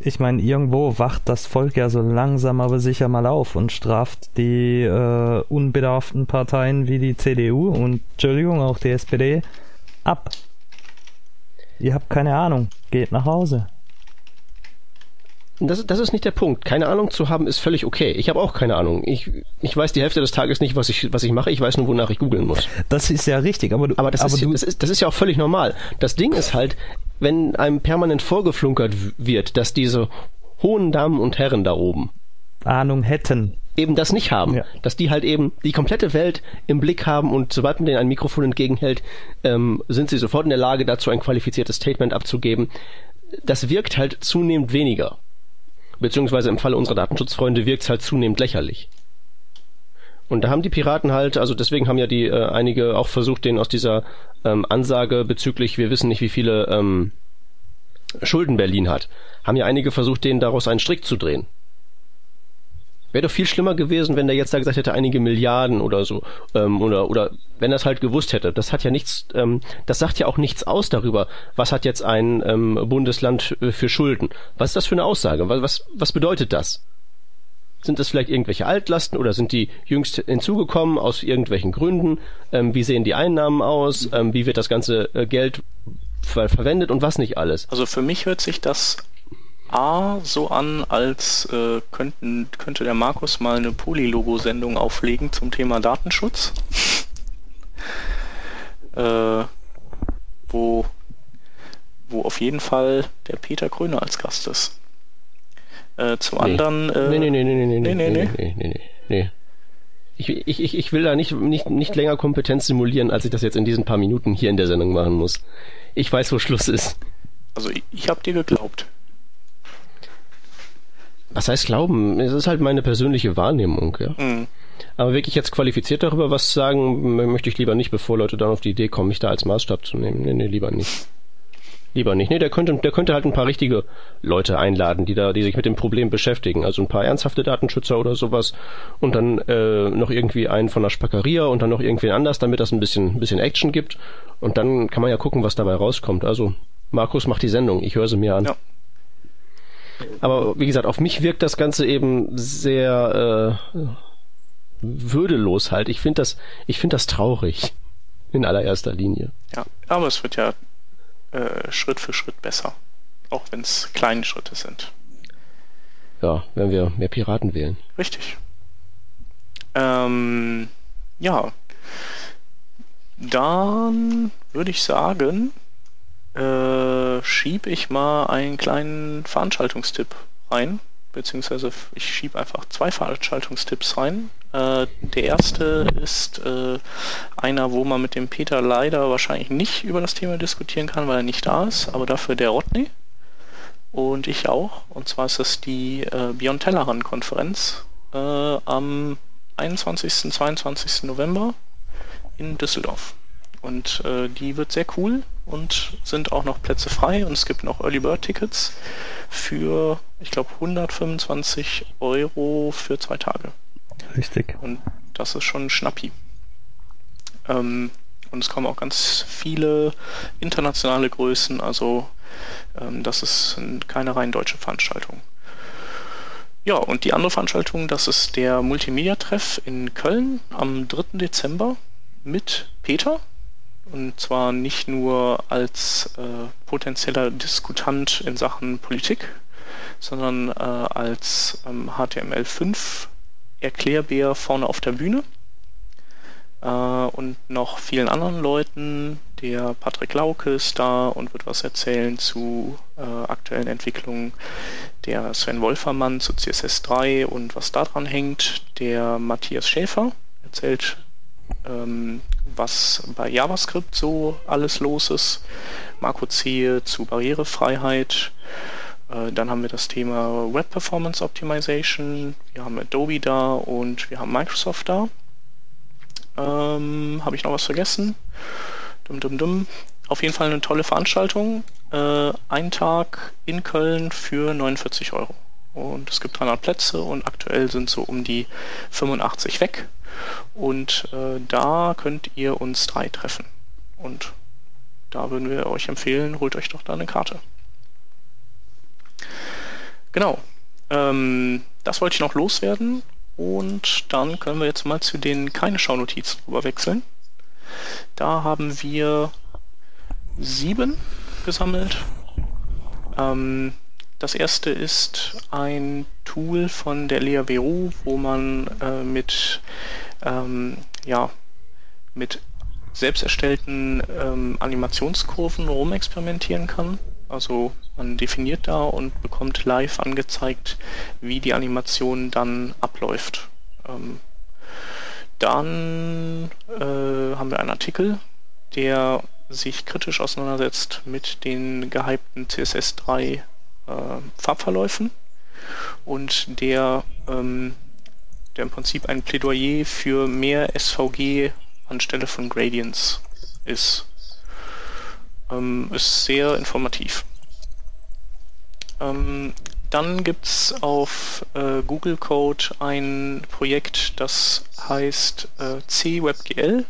Ich meine, irgendwo wacht das Volk ja so langsam aber sicher mal auf und straft die äh, unbedarften Parteien wie die CDU und Entschuldigung, auch die SPD ab. Ihr habt keine Ahnung, geht nach Hause. Das, das ist nicht der Punkt. Keine Ahnung zu haben ist völlig okay. Ich habe auch keine Ahnung. Ich, ich weiß die Hälfte des Tages nicht, was ich, was ich mache. Ich weiß nur, wonach ich googeln muss. Das ist ja richtig, aber, du, aber, das, aber ist, du, das, ist, das ist ja auch völlig normal. Das Ding ist halt, wenn einem permanent vorgeflunkert wird, dass diese hohen Damen und Herren da oben Ahnung hätten. Eben das nicht haben. Ja. Dass die halt eben die komplette Welt im Blick haben und sobald man denen ein Mikrofon entgegenhält, ähm, sind sie sofort in der Lage, dazu ein qualifiziertes Statement abzugeben. Das wirkt halt zunehmend weniger. beziehungsweise im Falle unserer Datenschutzfreunde wirkt es halt zunehmend lächerlich. Und da haben die Piraten halt, also deswegen haben ja die äh, einige auch versucht, den aus dieser ähm, Ansage bezüglich, wir wissen nicht, wie viele ähm, Schulden Berlin hat, haben ja einige versucht, denen daraus einen Strick zu drehen. Wäre doch viel schlimmer gewesen, wenn der jetzt da gesagt hätte, einige Milliarden oder so. Ähm, oder, oder wenn er es halt gewusst hätte. Das hat ja nichts, ähm, das sagt ja auch nichts aus darüber, was hat jetzt ein ähm, Bundesland äh, für Schulden. Was ist das für eine Aussage? Was, was, was bedeutet das? Sind das vielleicht irgendwelche Altlasten oder sind die jüngst hinzugekommen aus irgendwelchen Gründen? Ähm, wie sehen die Einnahmen aus? Ähm, wie wird das ganze äh, Geld ver verwendet und was nicht alles? Also für mich hört sich das A so an, als äh, könnten, könnte der Markus mal eine Polylogo-Sendung auflegen zum Thema Datenschutz. äh, wo, wo auf jeden Fall der Peter Kröner als Gast ist. Äh, zum nee. anderen. Äh, nee, nee, nee, nee, nee, nee, nee, nee, nee, nee, nee, nee. Ich, ich, ich will da nicht, nicht, nicht länger Kompetenz simulieren, als ich das jetzt in diesen paar Minuten hier in der Sendung machen muss. Ich weiß, wo Schluss ist. Also ich, ich habe dir geglaubt was heißt glauben? Es ist halt meine persönliche Wahrnehmung, ja. Mhm. Aber wirklich jetzt qualifiziert darüber was sagen, möchte ich lieber nicht, bevor Leute dann auf die Idee kommen, mich da als Maßstab zu nehmen. Nee, nee, lieber nicht. Lieber nicht. Nee, der könnte, der könnte halt ein paar richtige Leute einladen, die da, die sich mit dem Problem beschäftigen. Also ein paar ernsthafte Datenschützer oder sowas. Und dann äh, noch irgendwie einen von der Spackeria und dann noch irgendwen anders, damit das ein bisschen, ein bisschen Action gibt. Und dann kann man ja gucken, was dabei rauskommt. Also, Markus macht die Sendung. Ich höre sie mir an. Ja. Aber wie gesagt, auf mich wirkt das Ganze eben sehr äh, würdelos halt. Ich finde das, ich finde das traurig. In allererster Linie. Ja, aber es wird ja äh, Schritt für Schritt besser. Auch wenn es kleine Schritte sind. Ja, wenn wir mehr Piraten wählen. Richtig. Ähm, ja. Dann würde ich sagen, äh, schiebe ich mal einen kleinen Veranstaltungstipp rein, beziehungsweise ich schiebe einfach zwei Veranstaltungstipps rein. Äh, der erste ist äh, einer, wo man mit dem Peter leider wahrscheinlich nicht über das Thema diskutieren kann, weil er nicht da ist, aber dafür der Rodney und ich auch. Und zwar ist es die äh, Beyond Tellerrand Konferenz äh, am 21. 22. November in Düsseldorf. Und äh, die wird sehr cool und sind auch noch Plätze frei und es gibt noch Early Bird Tickets für, ich glaube, 125 Euro für zwei Tage. Richtig. Und das ist schon Schnappi. Ähm, und es kommen auch ganz viele internationale Größen, also ähm, das ist keine rein deutsche Veranstaltung. Ja, und die andere Veranstaltung, das ist der Multimedia-Treff in Köln am 3. Dezember mit Peter, und zwar nicht nur als äh, potenzieller Diskutant in Sachen Politik, sondern äh, als ähm, HTML5 Erklärbär vorne auf der Bühne äh, und noch vielen anderen Leuten. Der Patrick Lauke ist da und wird was erzählen zu äh, aktuellen Entwicklungen. Der Sven Wolfermann zu CSS3 und was daran hängt. Der Matthias Schäfer erzählt ähm, was bei JavaScript so alles los ist. Marco Zehe zu Barrierefreiheit. Äh, dann haben wir das Thema Web Performance Optimization. Wir haben Adobe da und wir haben Microsoft da. Ähm, Habe ich noch was vergessen? Dum, dum, dum. Auf jeden Fall eine tolle Veranstaltung. Äh, ein Tag in Köln für 49 Euro. Und es gibt 300 Plätze und aktuell sind so um die 85 weg. Und äh, da könnt ihr uns drei treffen. Und da würden wir euch empfehlen, holt euch doch da eine Karte. Genau. Ähm, das wollte ich noch loswerden. Und dann können wir jetzt mal zu den keine Schaunotizen rüber wechseln. Da haben wir sieben gesammelt. Ähm, das erste ist ein Tool von der Lea Veru, wo man äh, mit, ähm, ja, mit selbst erstellten ähm, Animationskurven rumexperimentieren kann. Also man definiert da und bekommt live angezeigt, wie die Animation dann abläuft. Ähm, dann äh, haben wir einen Artikel, der sich kritisch auseinandersetzt mit den gehypten CSS3 äh, Farbverläufen. und der, ähm, der im Prinzip ein Plädoyer für mehr SVG anstelle von Gradients ist. Ähm, ist sehr informativ. Ähm, dann gibt es auf äh, Google Code ein Projekt, das heißt äh, CWebGL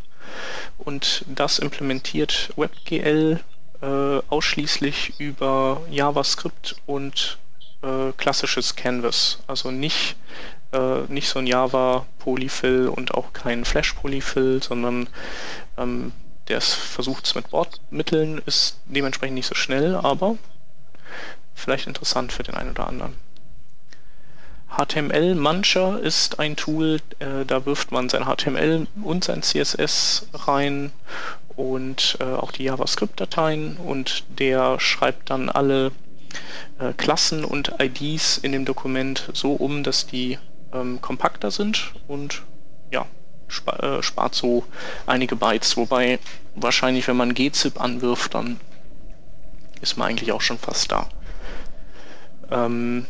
und das implementiert WebGL äh, ausschließlich über JavaScript und äh, klassisches Canvas. Also nicht, äh, nicht so ein Java Polyfill und auch kein Flash Polyfill, sondern ähm, der versucht es mit Bordmitteln, ist dementsprechend nicht so schnell, aber vielleicht interessant für den einen oder anderen. HTML Muncher ist ein Tool, äh, da wirft man sein HTML und sein CSS rein und äh, auch die JavaScript-Dateien und der schreibt dann alle äh, Klassen und IDs in dem Dokument so um, dass die ähm, kompakter sind und ja, äh, spart so einige Bytes, wobei wahrscheinlich, wenn man gzip anwirft, dann ist man eigentlich auch schon fast da. Ähm,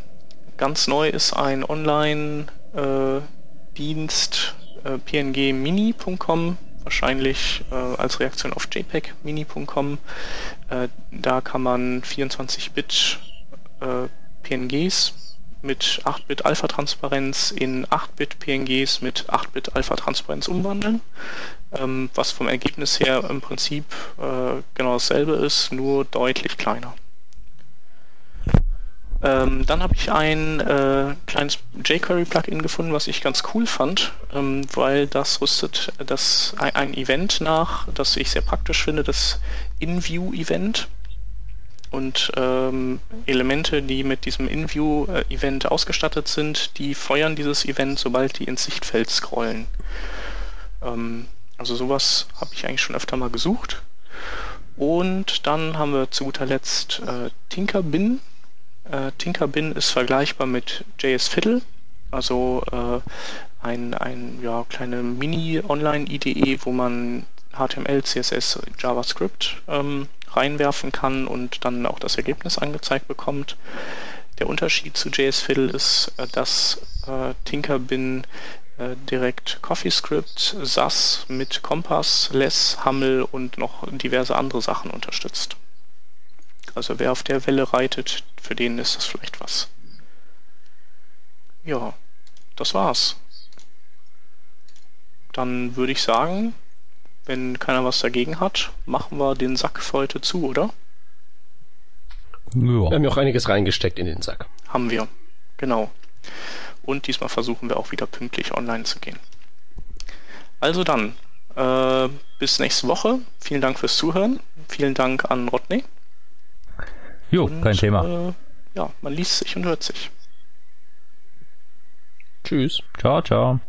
ganz neu ist ein Online-Dienst äh, pngmini.com, wahrscheinlich äh, als Reaktion auf jpegmini.com. Äh, da kann man 24-Bit äh, PNGs mit 8-Bit Alpha-Transparenz in 8-Bit PNGs mit 8-Bit Alpha-Transparenz umwandeln, ähm, was vom Ergebnis her im Prinzip äh, genau dasselbe ist, nur deutlich kleiner. Ähm, dann habe ich ein äh, kleines jQuery-Plugin gefunden, was ich ganz cool fand, ähm, weil das rüstet das ein, ein, Event nach, das ich sehr praktisch finde, das InView-Event. Und ähm, Elemente, die mit diesem InView-Event ausgestattet sind, die feuern dieses Event, sobald die ins Sichtfeld scrollen. Ähm, also sowas habe ich eigentlich schon öfter mal gesucht. Und dann haben wir zu guter Letzt äh, Tinkerbin äh, Tinkerbin ist vergleichbar mit JS Fiddle, also äh, ein, ein ja, kleine Mini-Online-IDE, wo man HTML, CSS, JavaScript ähm, reinwerfen kann und dann auch das Ergebnis angezeigt bekommt. Der Unterschied zu JS Fiddle ist, äh, dass äh, Tinkerbin äh, direkt CoffeeScript, SAS mit Kompass, Less, Hammel und noch diverse andere Sachen unterstützt. Also wer auf der Welle reitet, für den ist das vielleicht was. Ja, das war's. Dann würde ich sagen, wenn keiner was dagegen hat, machen wir den Sack für heute zu, oder? Ja. Wir haben ja auch einiges reingesteckt in den Sack. Haben wir, genau. Und diesmal versuchen wir auch wieder pünktlich online zu gehen. Also dann, äh, bis nächste Woche. Vielen Dank fürs Zuhören. Vielen Dank an Rodney. Jo, und, kein Thema. Äh, ja, man liest sich und hört sich. Tschüss. Ciao, ciao.